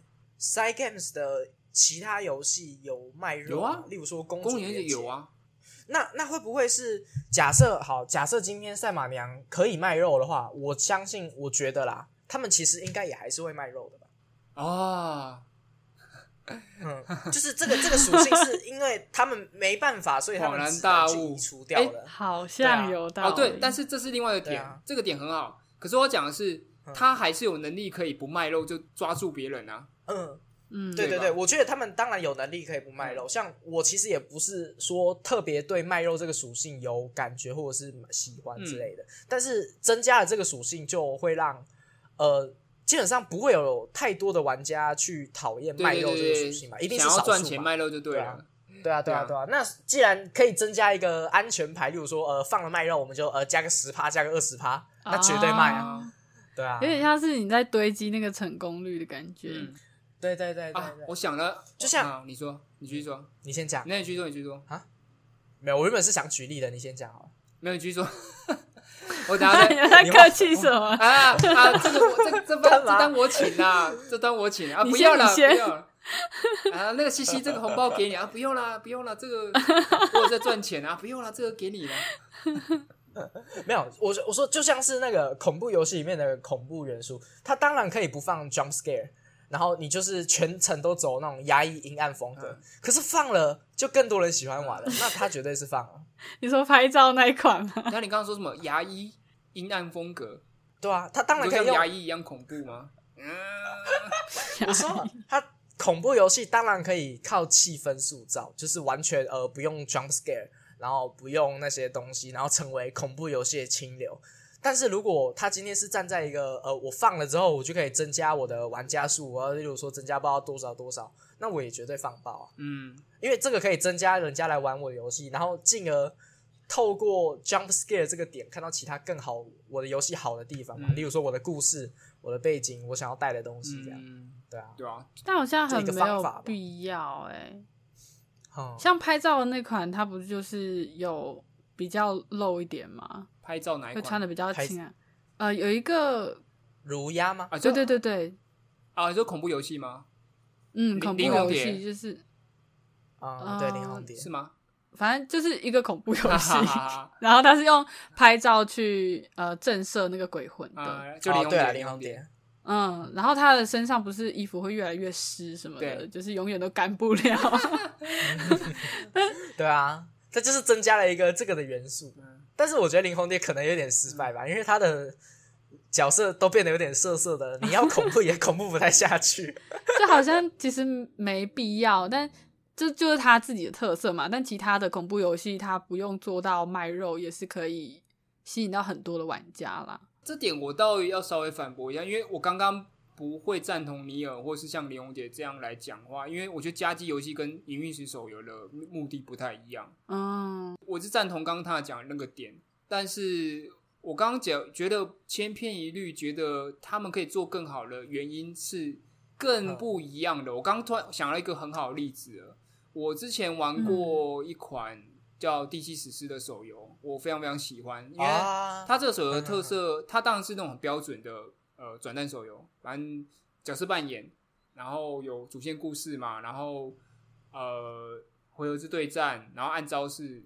Speaker 2: y Games 的其他游戏有卖肉
Speaker 1: 有啊
Speaker 2: 例如说公主
Speaker 1: 公园也有啊，
Speaker 2: 那那会不会是假设好？假设今天赛马娘可以卖肉的话，我相信，我觉得啦，他们其实应该也还是会卖肉的吧？
Speaker 1: 啊，
Speaker 2: 嗯，就是这个这个属性是 因为他们没办法，所以他们
Speaker 1: 恍然大悟
Speaker 2: 除掉的。
Speaker 3: 好像有道理。
Speaker 1: 哦对，但是这是另外一个点，
Speaker 2: 对啊
Speaker 1: 这个点很好。可是我讲的是，
Speaker 2: 嗯
Speaker 1: 他还是有能力可以不卖肉就抓住别人啊。
Speaker 2: 嗯，
Speaker 3: 嗯，
Speaker 2: 对对对，我觉得他们当然有能力可以不卖肉。像我其实也不是说特别对卖肉这个属性有感觉或者是喜欢之类的，但是增加了这个属性就会让呃。基本上不会有太多的玩家去讨厌
Speaker 1: 对
Speaker 2: 卖肉这个属性嘛，一定是少数嘛
Speaker 1: 赚钱卖肉就对
Speaker 2: 对
Speaker 1: 了
Speaker 2: 啊。对啊，对啊，
Speaker 1: 对
Speaker 2: 对啊。那既然可以增加一个安全牌，例如说，呃，放了卖肉，我们就呃加个十趴，加个二十趴，那绝对卖啊。
Speaker 3: 啊
Speaker 2: 对啊
Speaker 3: 有，点像是你在堆积那个成功率的感觉。
Speaker 1: 嗯
Speaker 2: 对对对对
Speaker 1: 啊
Speaker 2: 对，。
Speaker 1: 我想了，
Speaker 2: 就像
Speaker 1: 啊你说，你继续说，
Speaker 2: 你先讲，
Speaker 1: 那你继续说，你继续说，
Speaker 2: 没有，我原本是想举例的，你先讲好了。
Speaker 1: 没有你继续说。我等下
Speaker 3: 你
Speaker 1: 再
Speaker 3: 在客气什么？
Speaker 1: 啊啊，这个我这 这
Speaker 2: 干嘛
Speaker 1: 这单我请啦，这单我请啊，
Speaker 3: 你先
Speaker 1: 不要了，
Speaker 3: 你先
Speaker 1: 不要了。啊，那个西西，这个红包给你啊！不用啦，不用啦，这个我有在赚钱啊！不用啦，这个给你了。
Speaker 2: 没有，我我说就像是那个恐怖游戏里面的恐怖元素，它当然可以不放 jump scare，然后你就是全程都走那种压抑阴暗风格，
Speaker 1: 嗯
Speaker 2: 可是放了就更多人喜欢玩了，那他绝对是放了。
Speaker 3: 你说拍照那一款吗？
Speaker 1: 那你刚刚说什么牙医阴暗风格？
Speaker 2: 对啊，他当然可以用
Speaker 1: 牙医一样恐怖吗？嗯，
Speaker 2: 我说他，恐怖游戏当然可以靠气氛塑造，就是完全呃不用 jump scare，然后不用那些东西，然后成为恐怖游戏的清流。但是如果他今天是站在一个呃，我放了之后，我就可以增加我的玩家数，我要例如说增加不知道多少多少，那我也绝对放爆啊，
Speaker 1: 嗯，
Speaker 2: 因为这个可以增加人家来玩我的游戏，然后进而透过 jump scare 这个点看到其他更好我的游戏好的地方嘛，
Speaker 1: 嗯。
Speaker 2: 例如说我的故事、我的背景、我想要带的东西这样，
Speaker 1: 嗯，
Speaker 2: 对啊，
Speaker 1: 对啊，
Speaker 3: 但好像很
Speaker 2: 这一个
Speaker 3: 没有
Speaker 2: 方法吧。
Speaker 3: 必要哎、
Speaker 2: 嗯。
Speaker 3: 像拍照的那款，它不就是有比较露一点吗？
Speaker 1: 拍照哪一款？
Speaker 3: 会穿的比较
Speaker 2: 拍
Speaker 3: 轻啊。呃，有一个，
Speaker 2: 如鸦吗？
Speaker 1: 啊，就
Speaker 3: 对对对对，
Speaker 1: 啊，就恐怖游戏吗？
Speaker 3: 嗯，恐怖游戏就是，
Speaker 2: 啊、对，
Speaker 3: 呃
Speaker 2: 林红蝶
Speaker 1: 是吗？
Speaker 3: 反正就是一个恐怖游
Speaker 1: 哈
Speaker 3: 戏 然后他是用拍照去呃震慑那个鬼魂的。
Speaker 1: 啊，就林红蝶，
Speaker 2: 哦对啊，
Speaker 1: 林红蝶
Speaker 2: 林红蝶，
Speaker 3: 嗯，然后他的身上不是衣服会越来越湿什么的，就是永远都干不了。
Speaker 2: 对啊，这就是增加了一个这个的元素。但是我觉得林红蝶可能有点失败吧，因为他的角色都变得有点涩涩的，你要恐怖也恐怖不太下去。
Speaker 3: 就好像其实没必要，但这就是他自己的特色嘛。但其他的恐怖游戏，他不用做到卖肉，也是可以吸引到很多的玩家啦。
Speaker 1: 这点我倒要稍微反驳一下，因为我刚刚不会赞同尼尔或是像林红姐这样来讲话，因为我觉得家机游戏跟营运式手游的目的不太一样。
Speaker 3: 嗯，
Speaker 1: 我是赞同刚刚他讲的那个点，但是我刚刚讲觉得千篇一律，觉得他们可以做更好的原因是更不一样的。我刚刚突然想到一个很好的例子了，我之前玩过一款叫《地七史诗》的手游，我非常非常喜欢，因为
Speaker 2: 啊，
Speaker 1: 它这个手游的特色，它当然是那种很标准的呃转蛋手游，反正角色扮演，然后有主线故事嘛，然后呃回合制对战，然后按招式，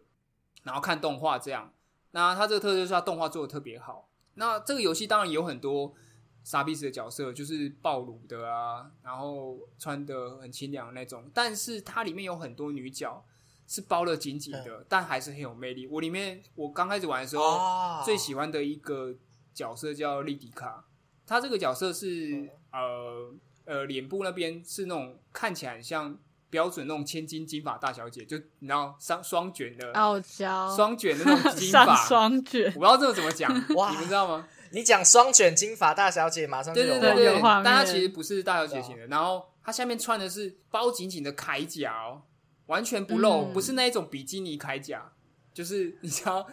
Speaker 1: 然后看动画这样。那它这个特色就是它动画做的特别好。那这个游戏当然有很多傻逼死的角色，就是暴露的啊，然后穿的很清凉的那种，但是它里面有很多女角是包的紧紧的，但还是很有魅力。我里面我刚开始玩的时候，
Speaker 2: 哦
Speaker 1: 最喜欢的一个角色叫莉迪卡，她这个角色是、呃呃脸部那边是那种看起来很像标准那种千金金发大小姐，就你知道双双卷的、
Speaker 3: 傲娇，
Speaker 1: 双卷的那种金
Speaker 3: 上
Speaker 1: 发，
Speaker 3: 双卷。
Speaker 1: 我，不知道这个怎么讲，
Speaker 2: 哇。
Speaker 1: 你们知道吗？
Speaker 2: 你讲双卷金发大小姐，马上就有画
Speaker 1: 对对但她其实不是大小姐型的，然后她下面穿的是包紧紧的铠甲哦，完全不露，
Speaker 3: 嗯。
Speaker 1: 不是那一种比基尼铠甲，就是你知道。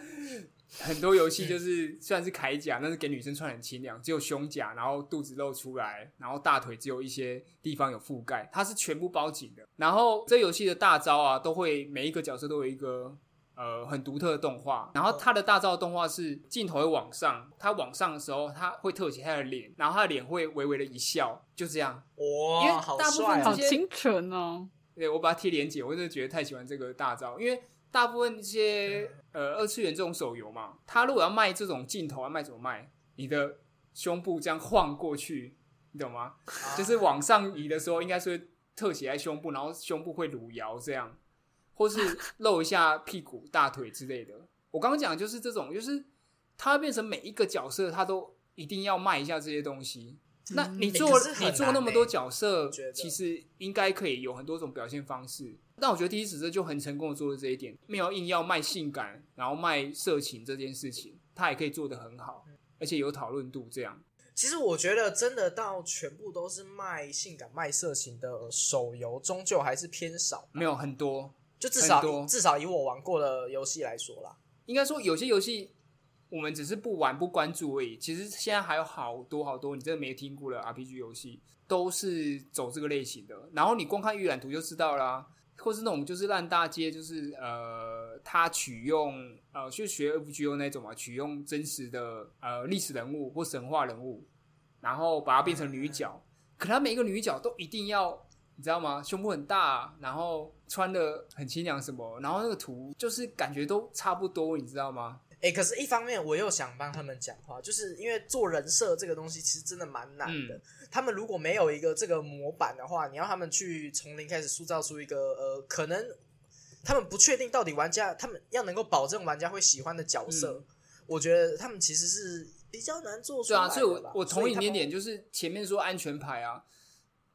Speaker 1: 很多游戏就是虽然是铠甲，但是给女生穿很清凉，只有胸甲，然后肚子露出来，然后大腿只有一些地方有覆盖，它是全部包紧的。然后这游戏的大招啊，都会每一个角色都有一个呃很独特的动画，然后它的大招的动画是镜头会往上，它往上的时候，它会特写他的脸，然后他的脸会微微的一笑，就这样。因为
Speaker 2: 哇，
Speaker 1: 大部分
Speaker 2: 帅啊！
Speaker 3: 好清纯哦。
Speaker 1: 对我把它贴连结，我真的觉得太喜欢这个大招，因为大部分一些呃二次元这种手游嘛，他如果要卖这种镜头，要卖怎么卖？你的胸部这样晃过去，你懂吗？就是往上移的时候，应该是会特写在胸部，然后胸部会撸摇这样，或是露一下屁股、大腿之类的。我刚刚讲的就是这种，就是它变成每一个角色，它都一定要卖一下这些东西。那你做、你做那么多
Speaker 2: 欸
Speaker 1: 角色，其实应该可以有很多种表现方式。但我觉得第一史册就很成功的做了这一点，没有硬要卖性感，然后卖色情这件事情，他也可以做得很好，而且有讨论度。这样，
Speaker 2: 其实我觉得真的到全部都是卖性感、卖色情的手游，终究还是偏少。
Speaker 1: 没有很多，
Speaker 2: 就至少至少以我玩过的游戏来说啦，
Speaker 1: 应该说有些游戏我们只是不玩不关注而已。其实现在还有好多好多你真的没听过的 RPG 游戏，都是走这个类型的。然后你光看预览图就知道啦，或是那种就是烂大街，就是呃，他取用呃，就学 FGO 那种嘛，取用真实的呃历史人物或神话人物，然后把它变成女角。可他每一个女角都一定要，你知道吗？胸部很大，然后穿的很清凉什么，然后那个图就是感觉都差不多，你知道吗？
Speaker 2: 哎、可是，一方面我又想帮他们讲话，就是因为做人设这个东西其实真的蛮难的。他们如果没有一个这个模板的话，你要他们去从零开始塑造出一个呃，可能他们不确定到底玩家他们要能够保证玩家会喜欢的角色，我觉得他们其实是比较难做出
Speaker 1: 对啊，所以我我同一
Speaker 2: 他们
Speaker 1: 点点，就是前面说安全牌啊，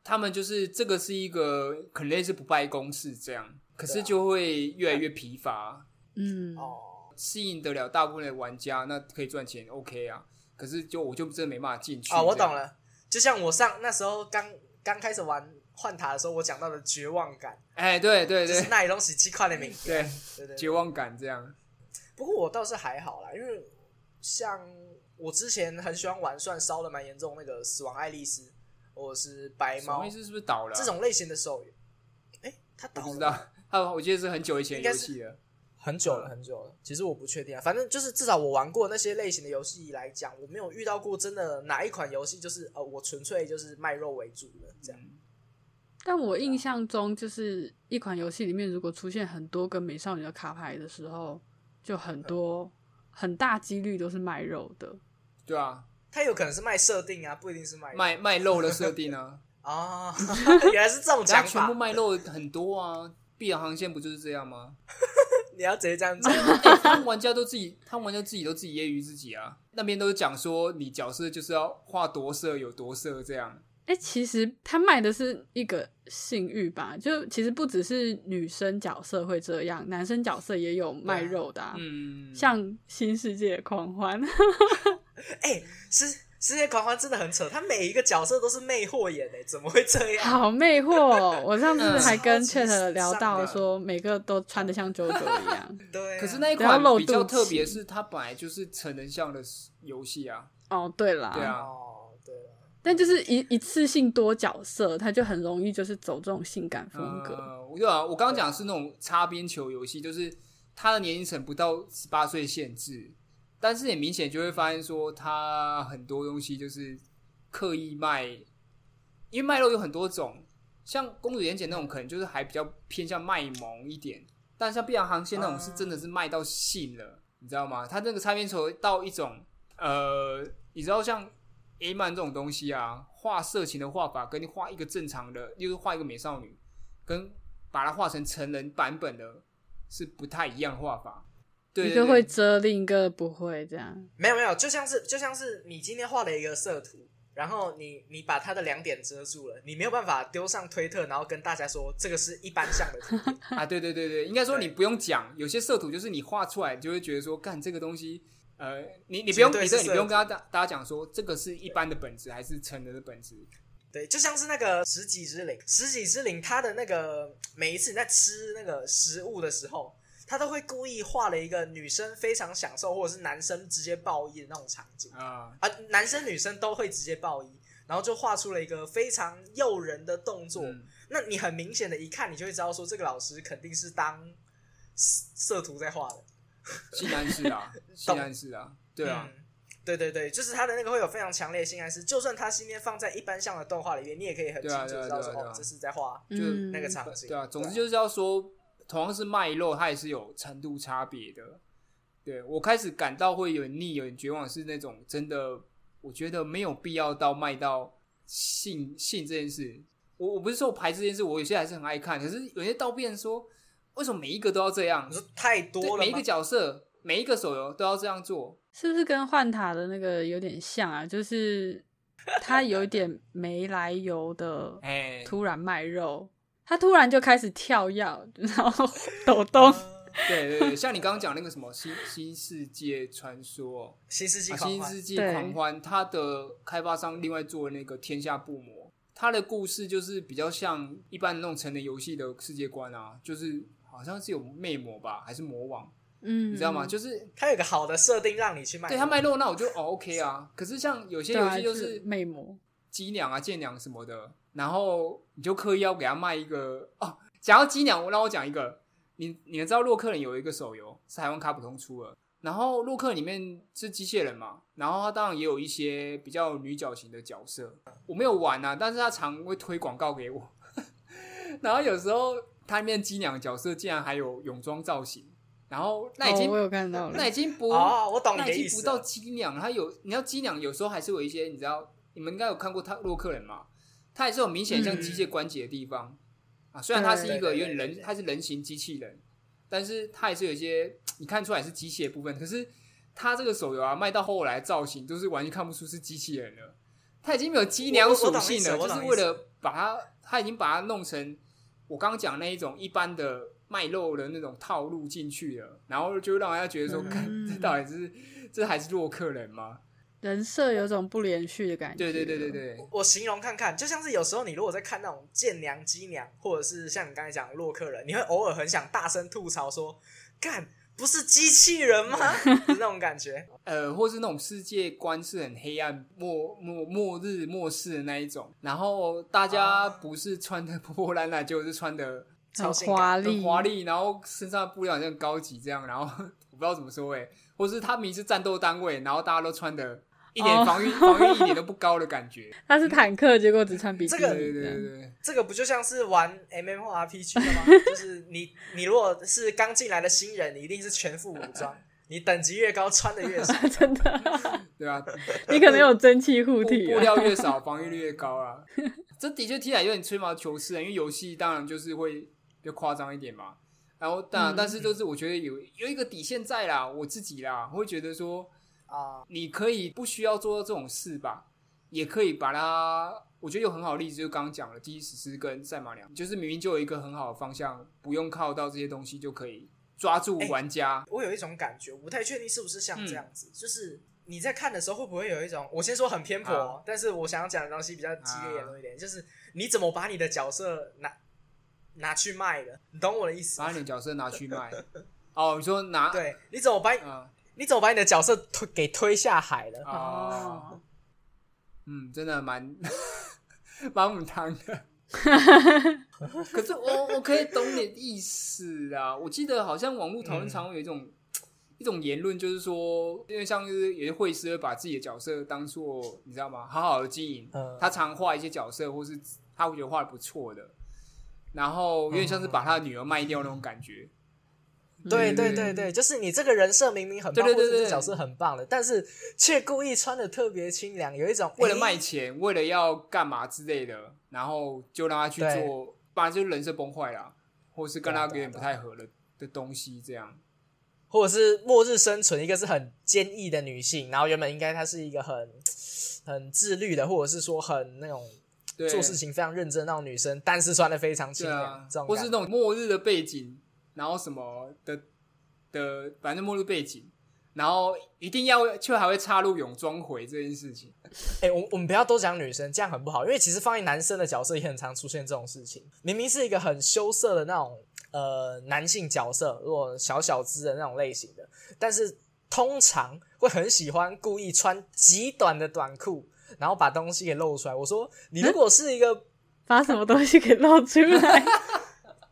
Speaker 1: 他们就是这个是一个可能类似不败公式这样，可是就会越来越疲乏，
Speaker 3: 嗯，
Speaker 2: 哦，
Speaker 1: 适应得了大部分的玩家，那可以赚钱，OK 啊。可是就我就真的没办法进去
Speaker 2: 啊，我懂。了，就像我上那时候刚刚开始玩换塔的时候，我讲到的绝望感，
Speaker 1: 哎，对对
Speaker 2: 就是
Speaker 1: 对
Speaker 2: 那东西七块的名，
Speaker 1: 对，
Speaker 2: 对对。
Speaker 1: 绝望感这样。
Speaker 2: 不过我倒是还好啦，因为像我之前很喜欢玩，算烧的蛮严重那个《死亡爱丽丝》或者是白猫
Speaker 1: 什么意思？是不是倒了啊？
Speaker 2: 这种类型的手游，哎，它倒了
Speaker 1: 他我记得是很久以前游戏了。
Speaker 2: 很久了，很久了。其实我不确定啊，反正就是至少我玩过那些类型的游戏来讲，我没有遇到过真的哪一款游戏就是呃，我纯粹就是卖肉为主的这样。
Speaker 3: 但我印象中，就是一款游戏里面，如果出现很多个美少女的卡牌的时候，就很多很大几率都是卖肉的。
Speaker 1: 对啊，
Speaker 2: 它有可能是卖设定啊，不一定是卖
Speaker 1: 卖卖肉的设定啊，
Speaker 2: 啊 原来是这种讲
Speaker 1: 法全部。卖肉很多啊。碧阳航线不就是这样吗？
Speaker 2: 你要直接这样子，
Speaker 1: 欸 他们玩家都自己，他们玩家自己都自己揶揄自己啊。那边都是讲说，你角色就是要画多色有多色这样。
Speaker 3: 哎、其实他卖的是一个性欲吧，就其实不只是女生角色会这样，男生角色也有卖肉的、啊，
Speaker 1: 嗯，
Speaker 3: 像《新世界狂欢》
Speaker 2: 哎、世世界狂欢真的很扯，他每一个角色都是魅惑眼诶，怎么会这样？
Speaker 3: 好魅惑哦！我上次
Speaker 1: 嗯
Speaker 3: 还跟 Chat 聊到说，每个都穿的像 JoJo 一样。
Speaker 2: 对啊、
Speaker 1: 可是那一款比较特别，是它本来就是成人向的游戏啊。
Speaker 3: 哦，对啦，
Speaker 1: 对啊
Speaker 2: 哦，对了，
Speaker 3: 但就是一一次性多角色，他就很容易就是走这种性感风格。
Speaker 1: 呃，我对啊，我刚刚讲的是那种擦边球游戏，就是它的年龄层不到十八岁限制，但是也明显就会发现说，它很多东西就是刻意卖，因为卖肉有很多种，像公主连结那种可能就是还比较偏向卖萌一点，但像碧阳航线那种是真的是卖到性了，你知道吗？它那个擦边球到一种呃，你知道像 A 漫这种东西啊，画色情的画法跟你画一个正常的，就是画一个美少女，跟把它画成成人版本的是不太一样画法。对对对
Speaker 3: 一个会遮，另一个不会，这样。
Speaker 2: 没有没有，就像是就像是你今天画了一个色图，然后你你把它的两点遮住了，你没有办法丢上推特，然后跟大家说这个是一般像的图。
Speaker 1: 啊，对对对对，应该说你不用讲，有些色图就是你画出来你就会觉得说，干这个东西，呃，你你不用你这你不用
Speaker 2: 色
Speaker 1: 跟大大家讲说这个是一般的本质还是成人的本质，
Speaker 2: 对，就像是那个十级之灵，十级之灵，它的那个每一次你在吃那个食物的时候，它都会故意画了一个女生非常享受，或者是男生直接爆衣的那种场景
Speaker 1: 啊，
Speaker 2: 啊，男生女生都会直接爆衣，然后就画出了一个非常诱人的动作。
Speaker 1: 嗯
Speaker 2: 那你很明显的一看，你就会知道说这个老师肯定是当色色图在画的。
Speaker 1: 性暗示啊，性暗示啊，对啊，
Speaker 2: 嗯，对对对，就是他的那个会有非常强烈的性暗示，就算他今天放在一般像的动画里面，你也可以很清楚知道说，
Speaker 1: 对啊啊啊
Speaker 2: 哦，这是在画
Speaker 1: 就
Speaker 3: 嗯
Speaker 2: 那个场景。
Speaker 1: 对啊，总之就是要说，同样是卖肉，它也是有程度差别的。对我开始感到会有点腻、有点绝望，是那种真的，我觉得没有必要到卖到性性这件事。我我不是说我排斥这件事，我有些还是很爱看，可是有些到变成说，为什么每一个都要这样
Speaker 2: 你？说太多，了
Speaker 1: 每一个？角色、每一个手游都要这样做。
Speaker 3: 是不是跟幻塔的那个有点像啊？就是他有一点没来由的
Speaker 1: 哎，
Speaker 3: 突然卖肉，他突然就开始跳跃，然后抖动。
Speaker 1: 对对对，像你刚刚讲那个什么新新世界传说，
Speaker 2: 新世纪
Speaker 1: 啊，
Speaker 2: 狂欢
Speaker 1: 新世纪狂欢，它的开发商另外做那个天下不魔，它的故事就是比较像一般的那种成人游戏的世界观啊，就是好像是有魅魔吧，还是魔王，
Speaker 3: 嗯，
Speaker 1: 你知道吗？就是
Speaker 2: 它有个好的设定让你去卖。
Speaker 1: 对他卖肉，那我就哦 OK 啊。可是像有些游戏就是
Speaker 3: 魅魔。
Speaker 1: 鸡娘啊、剑娘什么的，然后你就刻意要给他卖一个哦。讲到机娘，我让我讲一个，你你们知道洛克人有一个手游是台湾卡普通出的，然后洛克里面是机械人嘛，然后他当然也有一些比较女角型的角色，我没有玩啊，但是他常会推广告给我，然后有时候他里面机娘角色竟然还有泳装造型，然后那已经、
Speaker 3: 哦、我有看到了
Speaker 1: 那。已经不
Speaker 2: 哦，我懂你
Speaker 1: 那
Speaker 2: 的意思了。
Speaker 1: 已经不到机娘，它有你知道鸡娘有时候还是有一些你知道，你们应该有看过他洛克人嘛？它也是有明显像机械关节的地方、啊，虽然它是一个有点人，它是人形机器人，但是它也是有一些你看出来是机械部分，可是它这个手游啊卖到后来造型都是完全看不出是机器人了，它已经没有机娘属性了，就是为了把它，它已经把它弄成我刚刚讲那一种一般的卖肉的那种套路进去了，然后就让人家觉得说，
Speaker 3: 嗯。
Speaker 1: 看、这到底是这还是洛克人吗？
Speaker 3: 人设有种不连续的感觉。
Speaker 1: 对对对对对，
Speaker 2: 我形容看看，就像是有时候你如果在看那种贱娘、鸡娘，或者是像你刚才讲的洛克人，你会偶尔很想大声吐槽说：“干，不是机器人吗？” 就那种感觉。
Speaker 1: 呃，或是那种世界观是很黑暗、末末末日末世的那一种，然后大家
Speaker 2: 啊
Speaker 1: 不是穿的破破烂烂，就是穿的
Speaker 3: 很
Speaker 2: 超
Speaker 3: 华丽，
Speaker 1: 华丽，然后身上的布料好像很高级这样，然后 我不知道怎么说哎、或是他明明是战斗单位，然后大家都穿的一点
Speaker 3: 哦
Speaker 1: 防御、防御一点都不高的感觉。
Speaker 3: 他是坦克，结果只穿比基尼。
Speaker 2: 这个
Speaker 1: 对对对
Speaker 2: 这个不就像是玩 MMORPG 的吗？就是你你如果是刚进来的新人，你一定是全副武装，你等级越高，穿的越少。
Speaker 3: 真的，
Speaker 1: 对啊，
Speaker 3: 你可能有蒸汽护体啊。
Speaker 1: 布料越少，防御力越高啊。这的确听起来有点吹毛求疵啊，因为游戏当然就是会比较夸张一点嘛。然后但、
Speaker 3: 嗯
Speaker 1: 但是就是我觉得有有一个底线在啦，我自己啦我会觉得说，
Speaker 2: 啊，
Speaker 1: 你可以不需要做到这种事吧，也可以把它。我觉得有很好的例子，就刚刚讲了《第一史诗》跟《赛马娘》，就是明明就有一个很好的方向，不用靠到这些东西就可以抓住
Speaker 2: 哎
Speaker 1: 玩家。
Speaker 2: 我有一种感觉，我不太确定是不是像这样
Speaker 1: 嗯
Speaker 2: 子，就是你在看的时候会不会有一种，我先说很偏颇，
Speaker 1: 啊
Speaker 2: 但是我想要讲的东西比较激烈一点，就是你怎么把你的角色拿拿去卖的，你懂我的意思？
Speaker 1: 把你的角色拿去卖。哦，你说拿
Speaker 2: 对，你怎么把
Speaker 1: 啊
Speaker 2: 你怎么把你的角色推给推下海了？
Speaker 1: 哦，
Speaker 3: 哦，
Speaker 1: 嗯，真的蛮 蛮母汤的。可是我我可以懂你的意思啊。我记得好像网络讨论常会有一种、一种言论，就是说，因为像是有些会师会把自己的角色当做你知道吗？好好的经营，
Speaker 2: 嗯
Speaker 1: 他常画一些角色，或是他会觉得画的不错的，然后有点像是把他的女儿卖掉那种感觉。
Speaker 2: 对对对对，就是你这个人设明明很棒，
Speaker 1: 对对对对
Speaker 2: 或者这角色很棒的，但是却故意穿的特别清凉，有一种
Speaker 1: 为了卖钱，为了要干嘛之类的，然后就让他去做，不然就是人设崩坏了，或是跟他有点不太合的的东西，这样。
Speaker 2: 或者是末日生存，一个是很坚毅的女性，然后原本应该她是一个很很自律的，或者是说很那种
Speaker 1: 对，
Speaker 2: 做事情非常认真的那种女生，但是穿的非常清凉，这，种
Speaker 1: 或是那种末日的背景，然后什么的的，反正末日背景，然后一定要却还会插入泳装回这件事情。
Speaker 2: 哎、我我们不要多讲女生，这样很不好，因为其实放在男生的角色也很常出现这种事情。明明是一个很羞涩的那种呃男性角色，如果小小只的那种类型的，但是通常会很喜欢故意穿极短的短裤，然后把东西给露出来。我说，你如果是一个
Speaker 3: 把什么东西给露出来？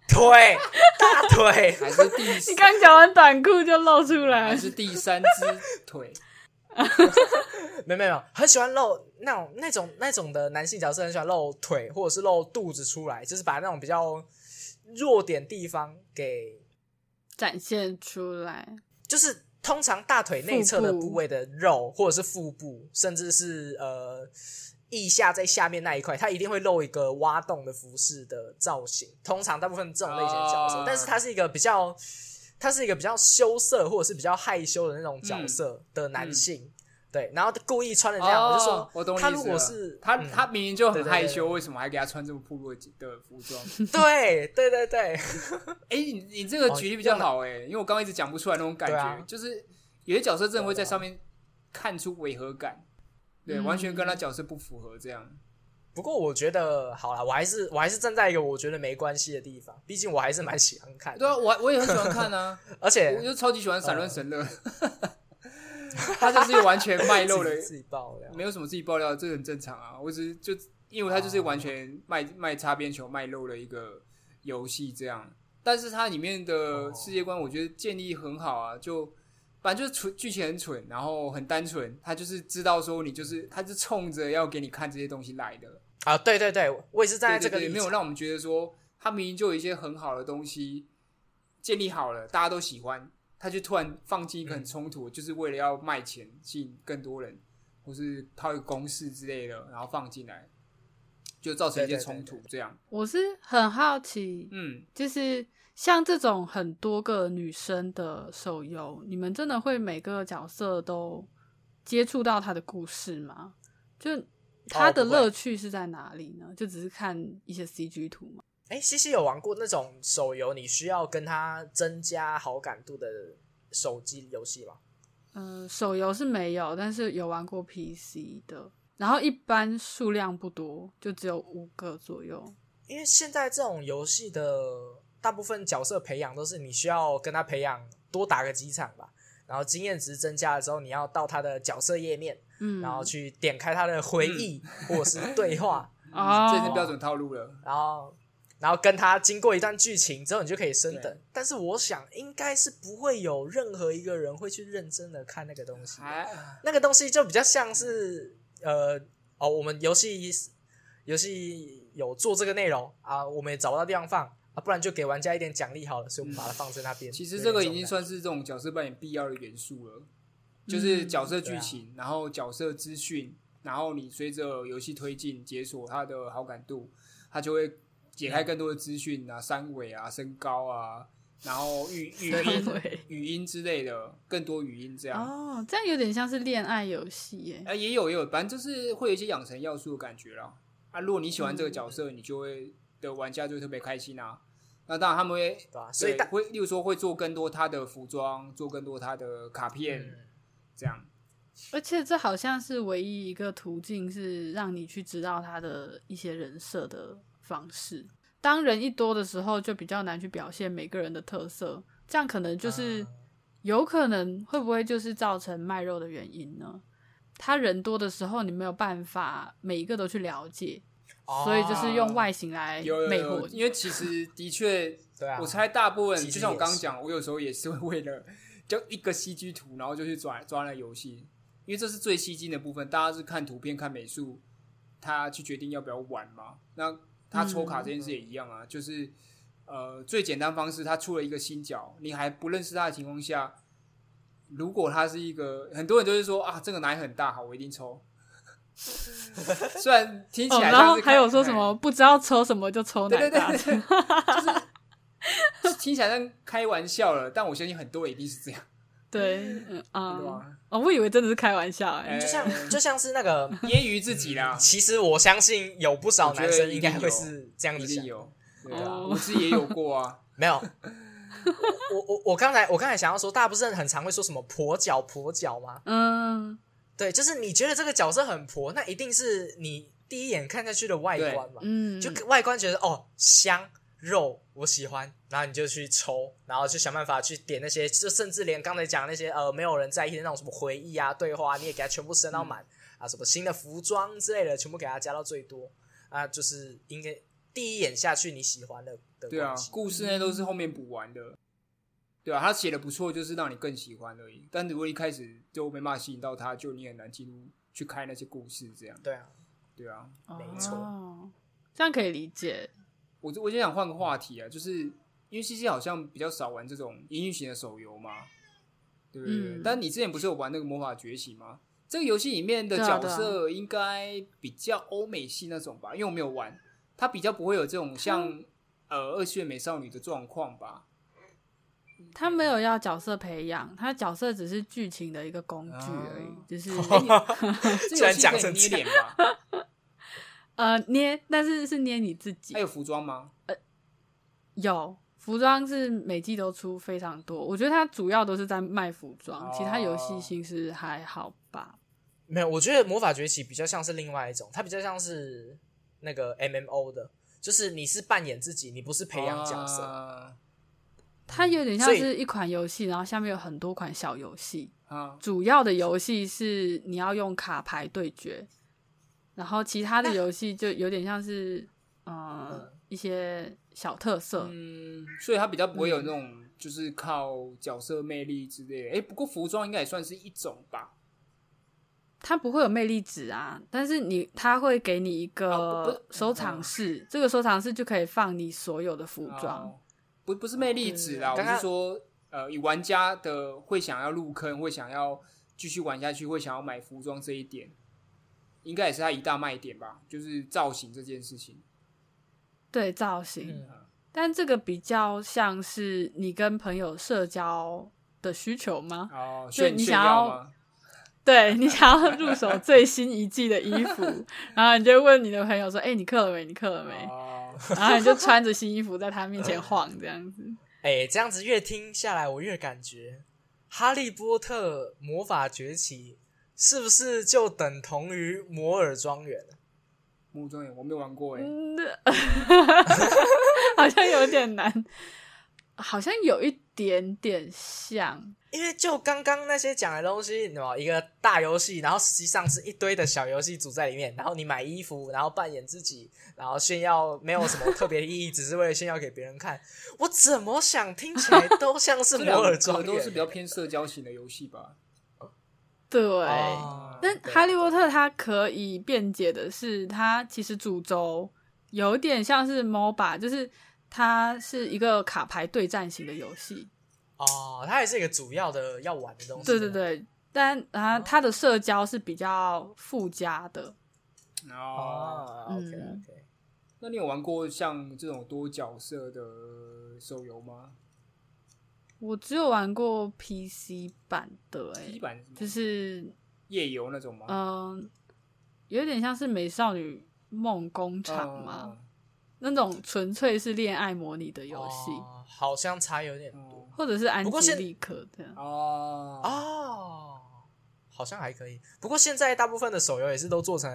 Speaker 2: 腿大腿，
Speaker 1: 还是第
Speaker 3: 你刚讲完短裤就露出来。
Speaker 1: 还，是第三只腿，
Speaker 2: 没有没有，很喜欢露那种那种那种的男性角色，很喜欢露腿或者是露肚子出来，就是把那种比较弱点地方给，
Speaker 3: 展现出来。
Speaker 2: 就是通常大腿内侧的
Speaker 3: 部
Speaker 2: 部位的肉，或者是腹部，甚至是呃腋下在下面那一块，它一定会露一个挖洞的服饰的造型。通常大部分这种类型的角色，
Speaker 1: 哦
Speaker 2: 但是它是一个比较，它是一个比较羞涩或者是比较害羞的那种角色的男性。对，然后故意穿的这样，我就说
Speaker 1: 哦，我懂
Speaker 2: 他如果是。
Speaker 1: 他
Speaker 2: 嗯
Speaker 1: 他明明就很害羞，为什么还给他穿这么暴露的的服装？
Speaker 2: 对对对对，
Speaker 1: 哎、你你这个举例比较好哎、因为我刚刚一直讲不出来那种感觉，
Speaker 2: 啊
Speaker 1: 就是有些角色真的会在上面看出违和感，对，
Speaker 3: 嗯
Speaker 1: 完全跟他角色不符合这样。
Speaker 2: 不过我觉得好了，我还是我还是站在一个我觉得没关系的地方，毕竟我还是蛮喜欢看的，
Speaker 1: 对啊，我我也很喜欢看啊，
Speaker 2: 而且我
Speaker 1: 就超级喜欢闪乱神乐，他就是完全卖肉的
Speaker 2: 自，己自己爆料，
Speaker 1: 没有什么自己爆料，这很正常啊。我只是就因为他就是完全卖卖擦边球、卖肉的一个游戏这样，但是它里面的世界观我觉得建立很好啊，就反正就是蠢剧情很蠢，然后很单纯，他就是知道说你就是他是冲着要给你看这些东西来的，
Speaker 2: 啊，对对对，我也是站在
Speaker 1: 对对对，
Speaker 2: 这个立场
Speaker 1: 没有让我们觉得说他明明就有一些很好的东西建立好了，大家都喜欢，他就突然放进一个很冲突，就是为了要卖钱，吸引更多人，或是套一个公式之类的，然后放进来，就造成一些冲突，这样。
Speaker 3: 我是很好奇，
Speaker 1: 嗯，
Speaker 3: 就是像这种很多个女生的手游，你们真的会每个角色都接触到她的故事吗？就它的乐趣是在哪里呢？就只是看一些 CG 图吗？
Speaker 2: 哎，西西有玩过那种手游，你需要跟他增加好感度的手机游戏吗？
Speaker 3: 嗯、手游是没有，但是有玩过 PC 的，然后一般数量不多，就只有五个左右。
Speaker 2: 因为现在这种游戏的大部分角色培养都是你需要跟他培养多打个几场吧，然后经验值增加了之后，你要到他的角色页面，
Speaker 3: 嗯，
Speaker 2: 然后去点开他的回忆、或者是对话，
Speaker 3: 啊，
Speaker 1: 这已经标准套路了。
Speaker 2: 然后然后跟他经过一段剧情之后，你就可以升等。但是我想应该是不会有任何一个人会去认真的看那个东西，
Speaker 1: 还
Speaker 2: 那个东西就比较像是呃哦，我们游戏游戏有做这个内容啊，我们也找不到地方放啊，不然就给玩家一点奖励好了，所以我们把它放在那边。
Speaker 1: 其实这个已经算是这种角色扮演必要的元素了，就是角色剧情，然后角色资讯，然后你随着游戏推进解锁他的好感度，他就会解开更多的资讯啊，三围啊，身高啊，然后语 语音语音之类的，更多语音这样。
Speaker 3: 哦，这样有点像是恋爱游戏耶。
Speaker 1: 啊，也有也有，反正就是会有一些养成要素的感觉啦。啊，如果你喜欢这个角色，你就会的玩家就会特别开心啊。那当然他们会
Speaker 2: 对吧？所以大
Speaker 1: 会，例如说会做更多他的服装，做更多他的卡片，
Speaker 2: 嗯
Speaker 1: 这样。
Speaker 3: 而且这好像是唯一一个途径，是让你去知道他的一些人设的方式。当人一多的时候，就比较难去表现每个人的特色，这样可能就是
Speaker 2: 啊
Speaker 3: 有可能会不会就是造成卖肉的原因呢？他人多的时候，你没有办法每一个都去了解，所以就是用外形来
Speaker 1: 有有有，
Speaker 3: 魅惑。
Speaker 1: 因为其实的确，
Speaker 2: 对啊，
Speaker 1: 我猜大部分就像我刚刚讲，我有时候也是会为了就一个 CG 图，然后就去抓抓那游戏，因为这是最吸睛的部分，大家是看图片看美术，他去决定要不要玩嘛。那他抽卡这件事也一样啊，就是呃最简单方式，他出了一个新角，你还不认识他的情况下，如果他是一个很多人都是说啊这个奶很大，好我一定抽。虽然听起
Speaker 3: 哦，
Speaker 1: 来
Speaker 3: 然后还有说什么不知道抽什么就抽奶
Speaker 1: 对对
Speaker 3: 大
Speaker 1: 对对，就是听起来像开玩笑了，但我相信很多人一定是这样，
Speaker 3: 对，嗯啊？哦，我以为真的是开玩笑
Speaker 2: 就像就像是那个，
Speaker 1: 揶揄自己啦，
Speaker 2: 其实我相信有不少男生应该会是这样子想。
Speaker 1: 有，对啊，
Speaker 3: 哦。
Speaker 1: 我自己也有过啊，
Speaker 2: 没有，我我我刚才我刚才想要说，大家不是很常会说什么婆脚婆脚吗？
Speaker 3: 嗯，
Speaker 2: 对，就是你觉得这个角色很婆，那一定是你第一眼看下去的外观嘛，
Speaker 3: 嗯，
Speaker 2: 就外观觉得哦香肉我喜欢，然后你就去抽，然后就想办法去点那些，就甚至连刚才讲那些呃没有人在意的那种什么回忆啊对话，你也给它全部升到满、啊，什么新的服装之类的，全部给它加到最多啊，就是应该第一眼下去你喜欢的的
Speaker 1: 对啊，故事那都是后面补完的，对啊，他写的不错，就是让你更喜欢而已。但如果一开始就没办法吸引到他，就你很难进入去开那些故事，这样，
Speaker 2: 对啊，
Speaker 1: 对啊。
Speaker 2: 没错
Speaker 3: 哦，这样可以理解。
Speaker 1: 我我就想换个话题啊，就是因为 C C 好像比较少玩这种音乐型的手游嘛，对不对？
Speaker 3: 嗯
Speaker 1: 但你之前不是有玩那个魔法崛起吗？这个游戏里面的角色应该比较欧美系那种吧，因为我没有玩，它比较不会有这种像呃二次元美少女的状况吧。
Speaker 3: 他没有要角色培养，他角色只是剧情的一个工具而已，
Speaker 1: 哦
Speaker 3: 就是
Speaker 1: 这
Speaker 2: 居然讲成这
Speaker 1: 捏脸吧？
Speaker 3: 呃捏，但是是捏你自己
Speaker 1: 还。有服装吗？
Speaker 3: 有服装是每季都出非常多，我觉得它主要都是在卖服装，
Speaker 1: 哦
Speaker 3: 其他游戏性是还好吧。
Speaker 2: 没有，我觉得魔法崛起比较像是另外一种，它比较像是那个 MMO 的，就是你是扮演自己，你不是培养角色。
Speaker 1: 啊
Speaker 3: 它有点像是一款游戏，然后下面有很多款小游戏。
Speaker 1: 啊，
Speaker 3: 主要的游戏是你要用卡牌对决，然后其他的游戏就有点像是呃一些小特色。
Speaker 1: 嗯，所以它比较不会有那种就是靠角色魅力之类的。哎、不过服装应该也算是一种吧。
Speaker 3: 它不会有魅力值啊，但是你它会给你一个收藏室，这个收藏室就可以放你所有的服装。
Speaker 1: 哦不不是魅力值啦，我是说，呃，以玩家的会想要入坑，会想要继续玩下去，会想要买服装这一点，应该也是它一大卖点吧，就是造型这件事情。
Speaker 3: 对造型，
Speaker 2: 嗯
Speaker 3: 但这个比较像是你跟朋友社交的需求吗？
Speaker 1: 哦，
Speaker 3: 对
Speaker 1: 炫炫
Speaker 3: 你想要？对你想要入手最新一季的衣服，然后你就问你的朋友说：“哎、你刻了没？你刻了没？”
Speaker 1: 哦，
Speaker 3: 然后你就穿着新衣服在他面前晃，这样子。
Speaker 2: 哎、这样子越听下来，我越感觉《哈利波特魔法崛起》是不是就等同于摩尔庄园？
Speaker 1: 摩尔庄园我没有玩过哎、
Speaker 3: 嗯，好像有点难，好像有一点点像。
Speaker 2: 因为就刚刚那些讲的东西，你知道吗一个大游戏，然后实际上是一堆的小游戏组在里面，然后你买衣服，然后扮演自己，然后炫耀，没有什么特别的意义，只是为了炫耀给别人看。我怎么想听起来都像是摩尔
Speaker 1: 两
Speaker 2: 庄园，
Speaker 1: 都是比较偏社交型的游戏吧。
Speaker 3: 对，
Speaker 2: 哦
Speaker 3: 但哈利波特它可以辩解的是，它其实主轴有点像是 MOBA，就是它是一个卡牌对战型的游戏。
Speaker 2: 哦，它也是一个主要的要玩的东西。
Speaker 3: 对对，对，但啊，它的社交是比较附加的。
Speaker 1: 哦，
Speaker 2: 哦，OK
Speaker 3: 嗯。
Speaker 2: OK，
Speaker 1: 那你有玩过像这种多角色的手游吗？
Speaker 3: 我只有玩过 PC 版的、
Speaker 1: ？P
Speaker 3: 欸，
Speaker 1: 版
Speaker 3: 就是
Speaker 1: 夜游那种吗？
Speaker 3: 嗯、有点像是美少女梦工厂嘛，
Speaker 1: 哦
Speaker 3: 那种纯粹是恋爱模拟的游戏，
Speaker 2: 哦好像差有点多。
Speaker 1: 哦
Speaker 3: 或者是安吉丽可这样。
Speaker 1: 哦
Speaker 2: 哦，好像还可以。不过现在大部分的手游也是都做成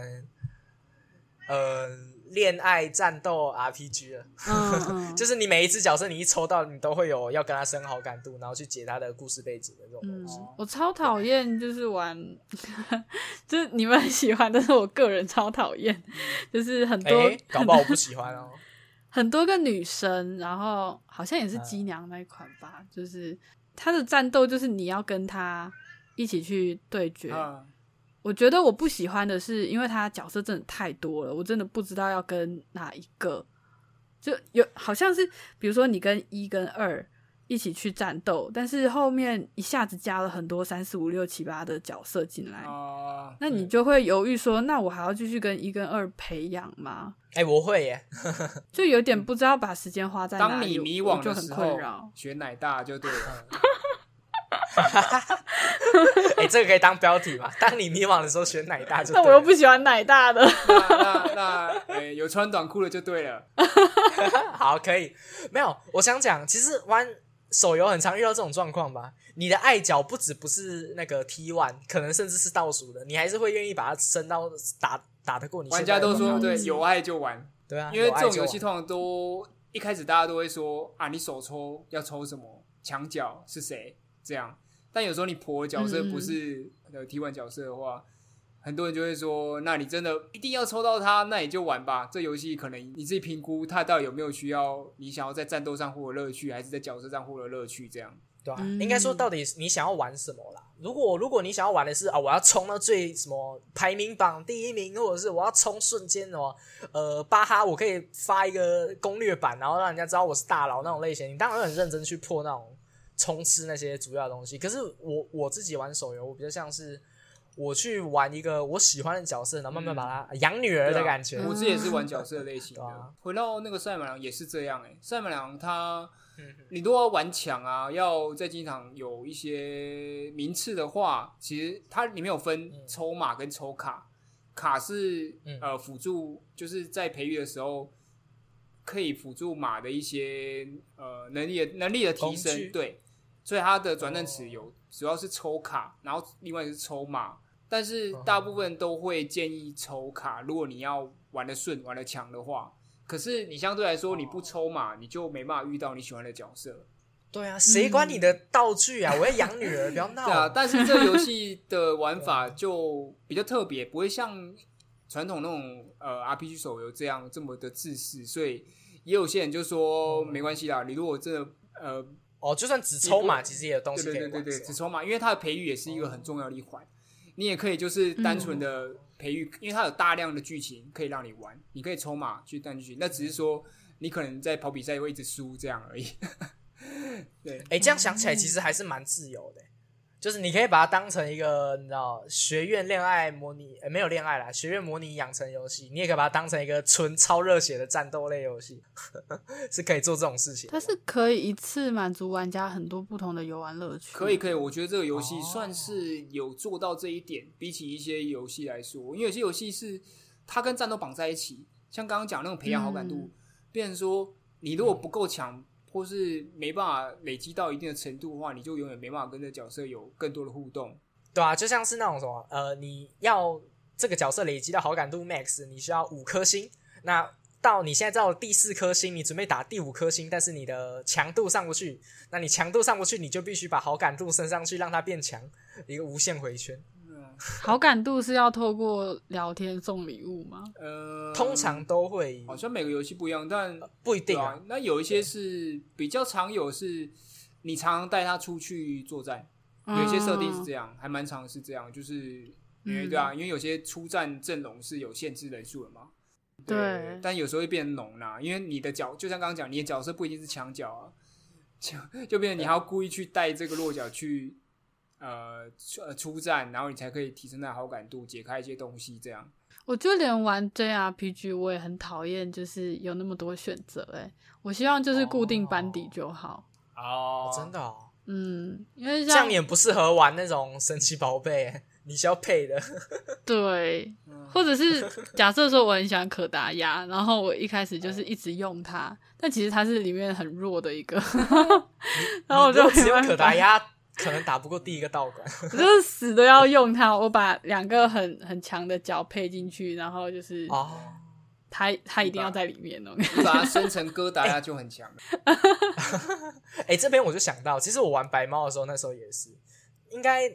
Speaker 2: 呃恋爱战斗 RPG 了，
Speaker 3: 嗯嗯，
Speaker 2: 就是你每一只角色你一抽到，你都会有要跟他升好感度，然后去解他的故事背景的这种
Speaker 3: 嗯
Speaker 2: 东西。，
Speaker 3: 我超讨厌就是玩，就是你们很喜欢，但是我个人超讨厌，就是很多、
Speaker 2: 哎、搞不好我不喜欢哦。
Speaker 3: 很多个女生，然后好像也
Speaker 2: 嗯
Speaker 3: 是机娘那一款吧，就是她的战斗就是你要跟她一起去对决。
Speaker 1: 啊，
Speaker 3: 我觉得我不喜欢的是，因为她角色真的太多了，我真的不知道要跟哪一个。就有好像是，比如说你跟一跟二一起去战斗，但是后面一下子加了很多三四五六七八的角色进来，
Speaker 1: 哦，
Speaker 3: 那你就会犹豫说，那我还要继续跟一跟二培养吗？
Speaker 2: 哎、我会耶，
Speaker 3: 就有点不知道把时间花在哪里，
Speaker 1: 当你迷惘
Speaker 3: 我就很
Speaker 1: 的时候
Speaker 3: 困扰。，
Speaker 1: 选奶大就对了。
Speaker 2: 哎、这个可以当标题嘛？当你迷惘的时候选奶大就对了。
Speaker 3: 那我又不喜欢奶大的，
Speaker 1: 那那有穿短裤的就对了。
Speaker 2: 好，可以。没有，我想讲，其实玩手游很常遇到这种状况吧。你的爱角不止不是那个 T one，可能甚至是倒数的，你还是会愿意把它升到打打得过你。
Speaker 1: 玩家都说，对，
Speaker 3: 嗯
Speaker 1: 有爱就玩，
Speaker 2: 对啊，
Speaker 1: 因为这种游戏通常都一开始大家都会说啊，你手抽要抽什么，墙角是谁这样。但有时候你婆的角色不是呃 T one 角色的话，很多人就会说，那你真的一定要抽到它，那你就玩吧。这游戏可能你自己评估它到底有没有需要你想要在战斗上获得乐趣，还是在角色上获得乐趣这样。
Speaker 2: 对啊，
Speaker 3: 嗯
Speaker 2: 应该说到底你想要玩什么啦？如果如果你想要玩的是啊，我要冲到最什么排名榜第一名，或者是我要冲瞬间哦，呃，巴哈我可以发一个攻略版，然后让人家知道我是大佬那种类型，你当然很认真去破那种冲刺那些主要的东西。可是我我自己玩手游，我比较像是我去玩一个我喜欢的角色，然后慢慢把它养女儿的感觉。
Speaker 3: 嗯
Speaker 1: 我自己也是玩角色类型的。
Speaker 2: 啊
Speaker 1: 回到那个赛马娘也是这样哎、赛马娘它
Speaker 2: 嗯
Speaker 1: 你如果要玩强啊，要在经常有一些名次的话，其实它里面有分抽马跟抽卡，卡是、
Speaker 2: 嗯。
Speaker 1: 呃辅助，就是在培育的时候可以辅助马的一些呃能力的能力的提升，对，所以它的转正池有、主要是抽卡，然后另外是抽码，但是大部分都会建议抽卡，如果你要玩的顺、玩的强的话。可是你相对来说，你不抽嘛，你就没办法遇到你喜欢的角色。
Speaker 2: 对啊，谁管你的道具啊？我要养女儿，不要闹。
Speaker 1: 对啊，但是这游戏 的玩法就比较特别，不会像传统那种呃 RPG 手游这样这么的自私，所以也有些人就说没关系啦，你如果真的呃，
Speaker 2: 哦，就算只抽嘛，其实也有东西可以玩。
Speaker 1: 对对对对，只抽嘛，因为它的培育也是一个很重要的一环。你也可以就是单纯的培育，因为它有大量的剧情可以让你玩，你可以抽码去单剧情，那只是说你可能在跑比赛会一直输这样而已。对，
Speaker 2: 哎、这样想起来，其实还是蛮自由的。就是你可以把它当成一个你知道学院恋爱模拟，呃，没有恋爱啦，学院模拟养成游戏，你也可以把它当成一个纯超热血的战斗类游戏，是可以做这种事情。
Speaker 3: 它是可以一次满足玩家很多不同的游玩乐趣。
Speaker 1: 可以可以，我觉得这个游戏
Speaker 2: 哦
Speaker 1: 算是有做到这一点，比起一些游戏来说，因为有些游戏是它跟战斗绑在一起，像刚刚讲那种培养好感度，
Speaker 3: 嗯
Speaker 1: 变成说你如果不够强，或是没办法累积到一定的程度的话，你就永远没办法跟这角色有更多的互动。
Speaker 2: 对啊，就像是那种什么，呃，你要这个角色累积到好感度 max，你需要五颗星。那到你现在到了第四颗星，你准备打第五颗星，但是你的强度上不去，那你强度上不去，你就必须把好感度升上去，让它变强，一个无限回圈。
Speaker 1: 嗯，
Speaker 3: 好感度是要透过聊天送礼物吗？
Speaker 1: 呃，
Speaker 2: 通常都会。
Speaker 1: 好像每个游戏不一样，但
Speaker 2: 不一定啊。
Speaker 1: 啊，，那有一些是比较常有是，你常常带他出去作战，有些设定是这样，还蛮常是这样，就是因为
Speaker 3: 嗯
Speaker 1: 对啊，因为有些出战阵容是有限制人数的嘛。
Speaker 3: 对。
Speaker 1: 但有时候会变浓啦，因为你的角就像刚刚讲，你的角色不一定是墙角啊，就就变成你还要故意去带这个落脚去呃出呃出战，然后你才可以提升它的好感度，解开一些东西，这样。
Speaker 3: 我就连玩 JRPG 我也很讨厌，就是有那么多选择。哎，我希望就是固定班底就好。
Speaker 1: 哦
Speaker 2: 真的哦，
Speaker 3: 嗯，因为
Speaker 2: 这
Speaker 3: 像
Speaker 2: 样也不适合玩那种神奇宝贝，你需要配的。
Speaker 3: 对，
Speaker 1: 嗯
Speaker 3: 或者是 假设说我很喜欢可达鸭，然后我一开始就是一直用它，但其实它是里面很弱的一个，然后我就
Speaker 2: 只有
Speaker 3: 没办法，
Speaker 2: 可达鸭，可能打不过第一个道馆。
Speaker 3: 我就是死都要用它。我把两个很很强的脚配进去，然后就是
Speaker 2: 哦，
Speaker 3: 它它一定要在里面哦。
Speaker 1: 你把它生成哥达拉就很强了。
Speaker 2: 哎、这边我就想到，其实我玩白猫的时候，那时候也是，应该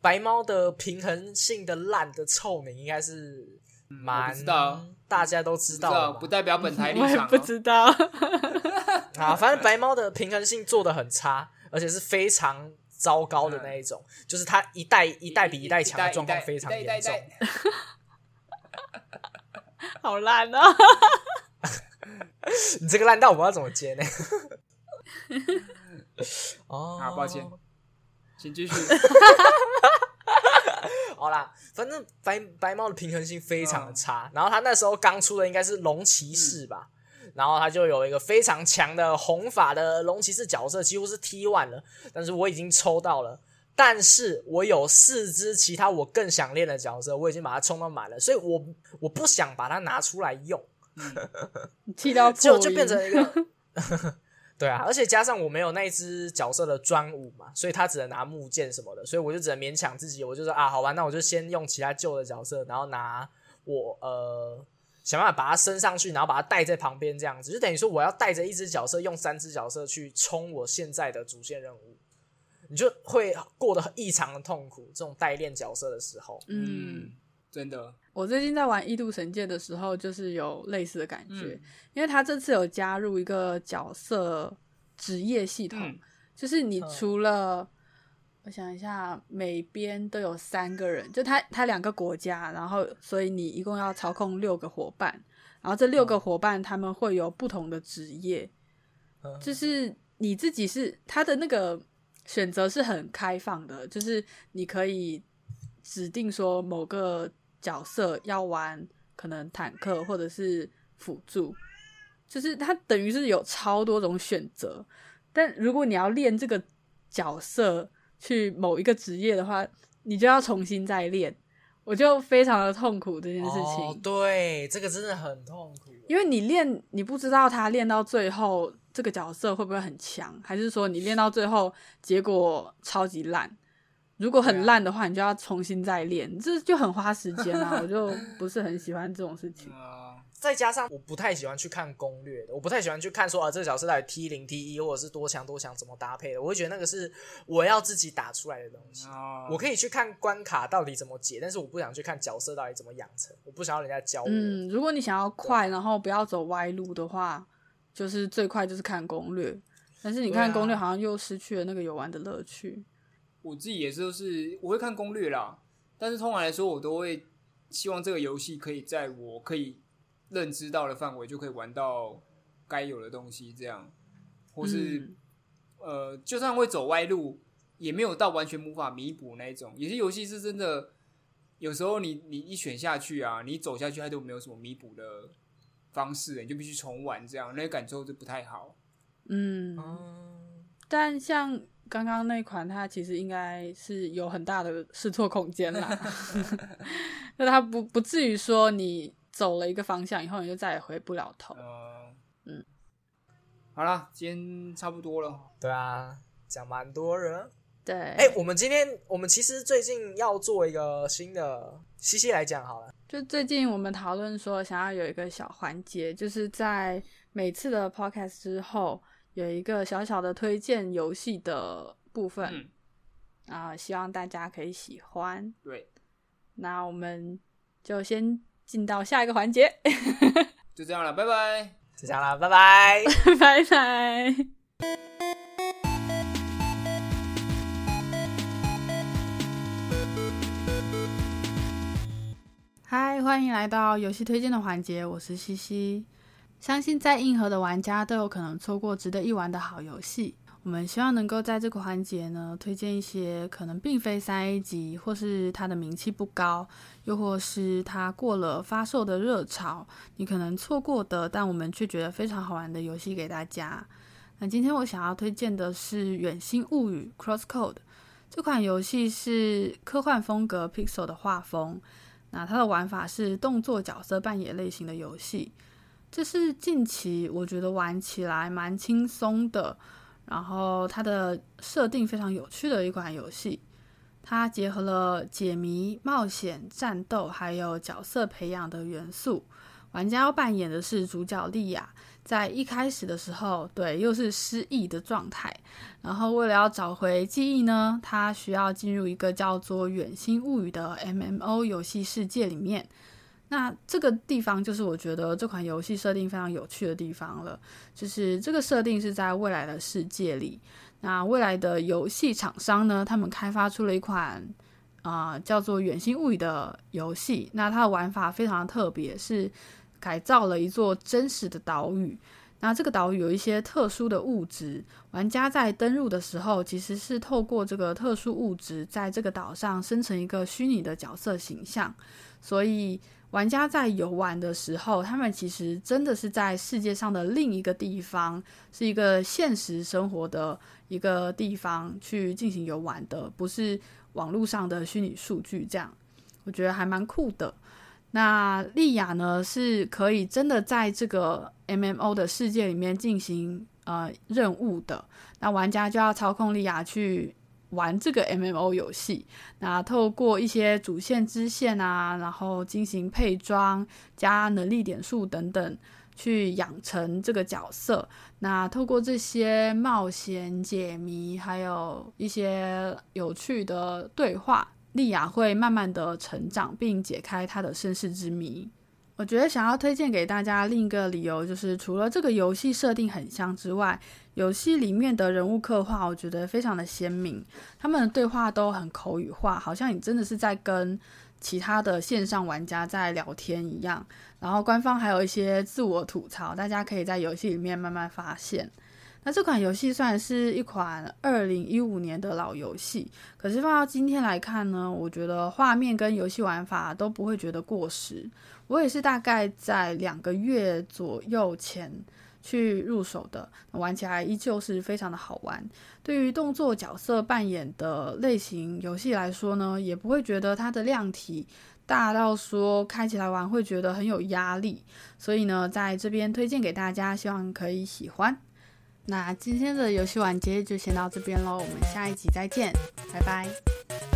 Speaker 2: 白猫的平衡性的烂的臭名，应该是蛮、
Speaker 1: 我不知道
Speaker 2: 大家都知
Speaker 1: 知道不代表本台立
Speaker 3: 我也
Speaker 1: 场、哦。
Speaker 3: 不知道
Speaker 2: 啊。反正白猫的平衡性做的很差，而且是非常糟糕的那一种，就是它一代一代比一代强的状况非常严重。
Speaker 3: 好烂哦。
Speaker 2: 你这个烂到我不知道怎么接呢？哦，
Speaker 1: 啊，抱歉，请继续。
Speaker 2: 好啦，反正白白猫的平衡性非
Speaker 1: 嗯
Speaker 2: 常的差，然后他那时候刚出的应该是龙骑士吧，然后他就有一个非常强的红法的龙骑士角色，几乎是 T one 了，但是我已经抽到了。但是我有四只其他我更想练的角色，我已经把它充到满了，所以我我不想把它拿出来用，
Speaker 3: 踢到
Speaker 2: 就就变成一个，对啊，而且加上我没有那一只角色的专武嘛，所以他只能拿木剑什么的，所以我就只能勉强自己，我就说啊，好吧，那我就先用其他旧的角色，然后拿我呃想办法把它升上去，然后把它带在旁边这样子，就等于说我要带着一只角色，用三只角色去冲我现在的主线任务。你就会过得异常的痛苦。这种代练角色的时候，
Speaker 3: 嗯。
Speaker 1: 嗯，真的，
Speaker 3: 我最近在玩《异度神界》的时候，就是有类似的感觉，
Speaker 1: 嗯。
Speaker 3: 因为他这次有加入一个角色职业系统，
Speaker 1: 嗯。
Speaker 3: 就是你除了、我想一下，每边都有三个人，就他他两个国家，然后所以你一共要操控六个伙伴，然后这六个伙伴他们会有不同的职业，
Speaker 2: 嗯
Speaker 3: 就是你自己是他的那个选择是很开放的，就是你可以指定说某个角色要玩可能坦克或者是辅助，就是他等于是有超多种选择。但如果你要练这个角色去某一个职业的话，你就要重新再练，我就非常的痛苦这件事情。
Speaker 2: 哦，对，这个真的很痛苦。
Speaker 3: 因为你练，你不知道他练到最后这个角色会不会很强，还是说你练到最后结果超级烂？如果很烂的话，你就要重新再练，这就很花时间啊！我就不是很喜欢这种事情。
Speaker 1: 啊，
Speaker 2: 再加上我不太喜欢去看攻略的，我不太喜欢去看说啊这个角色到底 T 零 T 一或者是多强多强怎么搭配的，我会觉得那个是我要自己打出来的东西。
Speaker 1: 啊
Speaker 2: 我可以去看关卡到底怎么解，但是我不想去看角色到底怎么养成，我不想要人家教我。
Speaker 3: 嗯，如果你想要快，然后不要走歪路的话，就是最快就是看攻略。但是你看攻略，好像又失去了那个游玩的乐趣。
Speaker 1: 我自己也是，就是我会看攻略啦，但是通常来说，我都会希望这个游戏可以在我可以认知到的范围，就可以玩到该有的东西，这样，或是、
Speaker 3: 嗯
Speaker 1: 呃，就算会走歪路，也没有到完全无法弥补那一种。有些游戏是真的，有时候你你一选下去啊，你走下去，它都没有什么弥补的方式，你就必须重玩，这样那个感受就不太好。
Speaker 3: 嗯，
Speaker 2: 嗯，
Speaker 3: 但像刚刚那款，它其实应该是有很大的试错空间啦。那它不不至于说你走了一个方向以后，你就再也回不了头。
Speaker 1: 呃，
Speaker 3: 嗯，
Speaker 1: 好了，今天差不多了。
Speaker 2: 对啊，讲蛮多人。
Speaker 3: 对，
Speaker 2: 哎、我们今天我们其实最近要做一个新的，西西来讲好了。
Speaker 3: 就最近我们讨论说，想要有一个小环节，就是在每次的 podcast 之后，有一个小小的推荐游戏的部分
Speaker 1: 嗯，
Speaker 3: 啊、希望大家可以喜欢。
Speaker 1: 对，
Speaker 3: 那我们就先进到下一个环节，
Speaker 1: 就这样了，拜拜。
Speaker 2: 就这样了，拜拜。
Speaker 3: 拜拜。嗨，欢迎来到游戏推荐的环节，我是西西。相信在硬核的玩家都有可能错过值得一玩的好游戏。我们希望能够在这个环节呢，推荐一些可能并非三 A 级，或是它的名气不高，又或是它过了发售的热潮，你可能错过的，但我们却觉得非常好玩的游戏给大家。那今天我想要推荐的是《远星物语》（Crosscode） 这款游戏，是科幻风格 Pixel 的画风。那它的玩法是动作角色扮演类型的游戏，这是近期我觉得玩起来蛮轻松的，然后它的设定非常有趣的一款游戏。它结合了解谜、冒险、战斗，还有角色培养的元素。玩家要扮演的是主角莉亚。在一开始的时候，对，又是失忆的状态。然后为了要找回记忆呢，他需要进入一个叫做《远星物语》的 MMO 游戏世界里面。那这个地方就是我觉得这款游戏设定非常有趣的地方了。就是这个设定是在未来的世界里。那未来的游戏厂商呢，他们开发出了一款啊叫做《远星物语》的游戏。那它的玩法非常特别，是。改造了一座真实的岛屿，那这个岛屿有一些特殊的物质，玩家在登陆的时候，其实是透过这个特殊物质，在这个岛上生成一个虚拟的角色形象，所以玩家在游玩的时候，他们其实真的是在世界上的另一个地方，是一个现实生活的一个地方去进行游玩的，不是网络上的虚拟数据。这样，我觉得还蛮酷的。那莉亚呢是可以真的在这个 M M O 的世界里面进行呃任务的。那玩家就要操控莉亚去玩这个 M M O 游戏。那透过一些主线支线啊，然后进行配装、加能力点数等等，去养成这个角色。那透过这些冒险、解谜，还有一些有趣的对话。莉亚会慢慢的成长，并解开她的身世之谜。我觉得想要推荐给大家另一个理由，就是除了这个游戏设定很像之外，游戏里面的人物刻画，我觉得非常的鲜明。他们的对话都很口语化，好像你真的是在跟其他的线上玩家在聊天一样。然后官方还有一些自我吐槽，大家可以在游戏里面慢慢发现。那这款游戏算是一款二零一五年的老游戏，可是放到今天来看呢，我觉得画面跟游戏玩法都不会觉得过时。我也是大概在两个月左右前去入手的，玩起来依旧是非常的好玩。对于动作角色扮演的类型游戏来说呢，也不会觉得它的量体大到说开起来玩会觉得很有压力。所以呢，在这边推荐给大家，希望可以喜欢。那今天的游戏完结就先到这边喽，我们下一集再见，拜拜。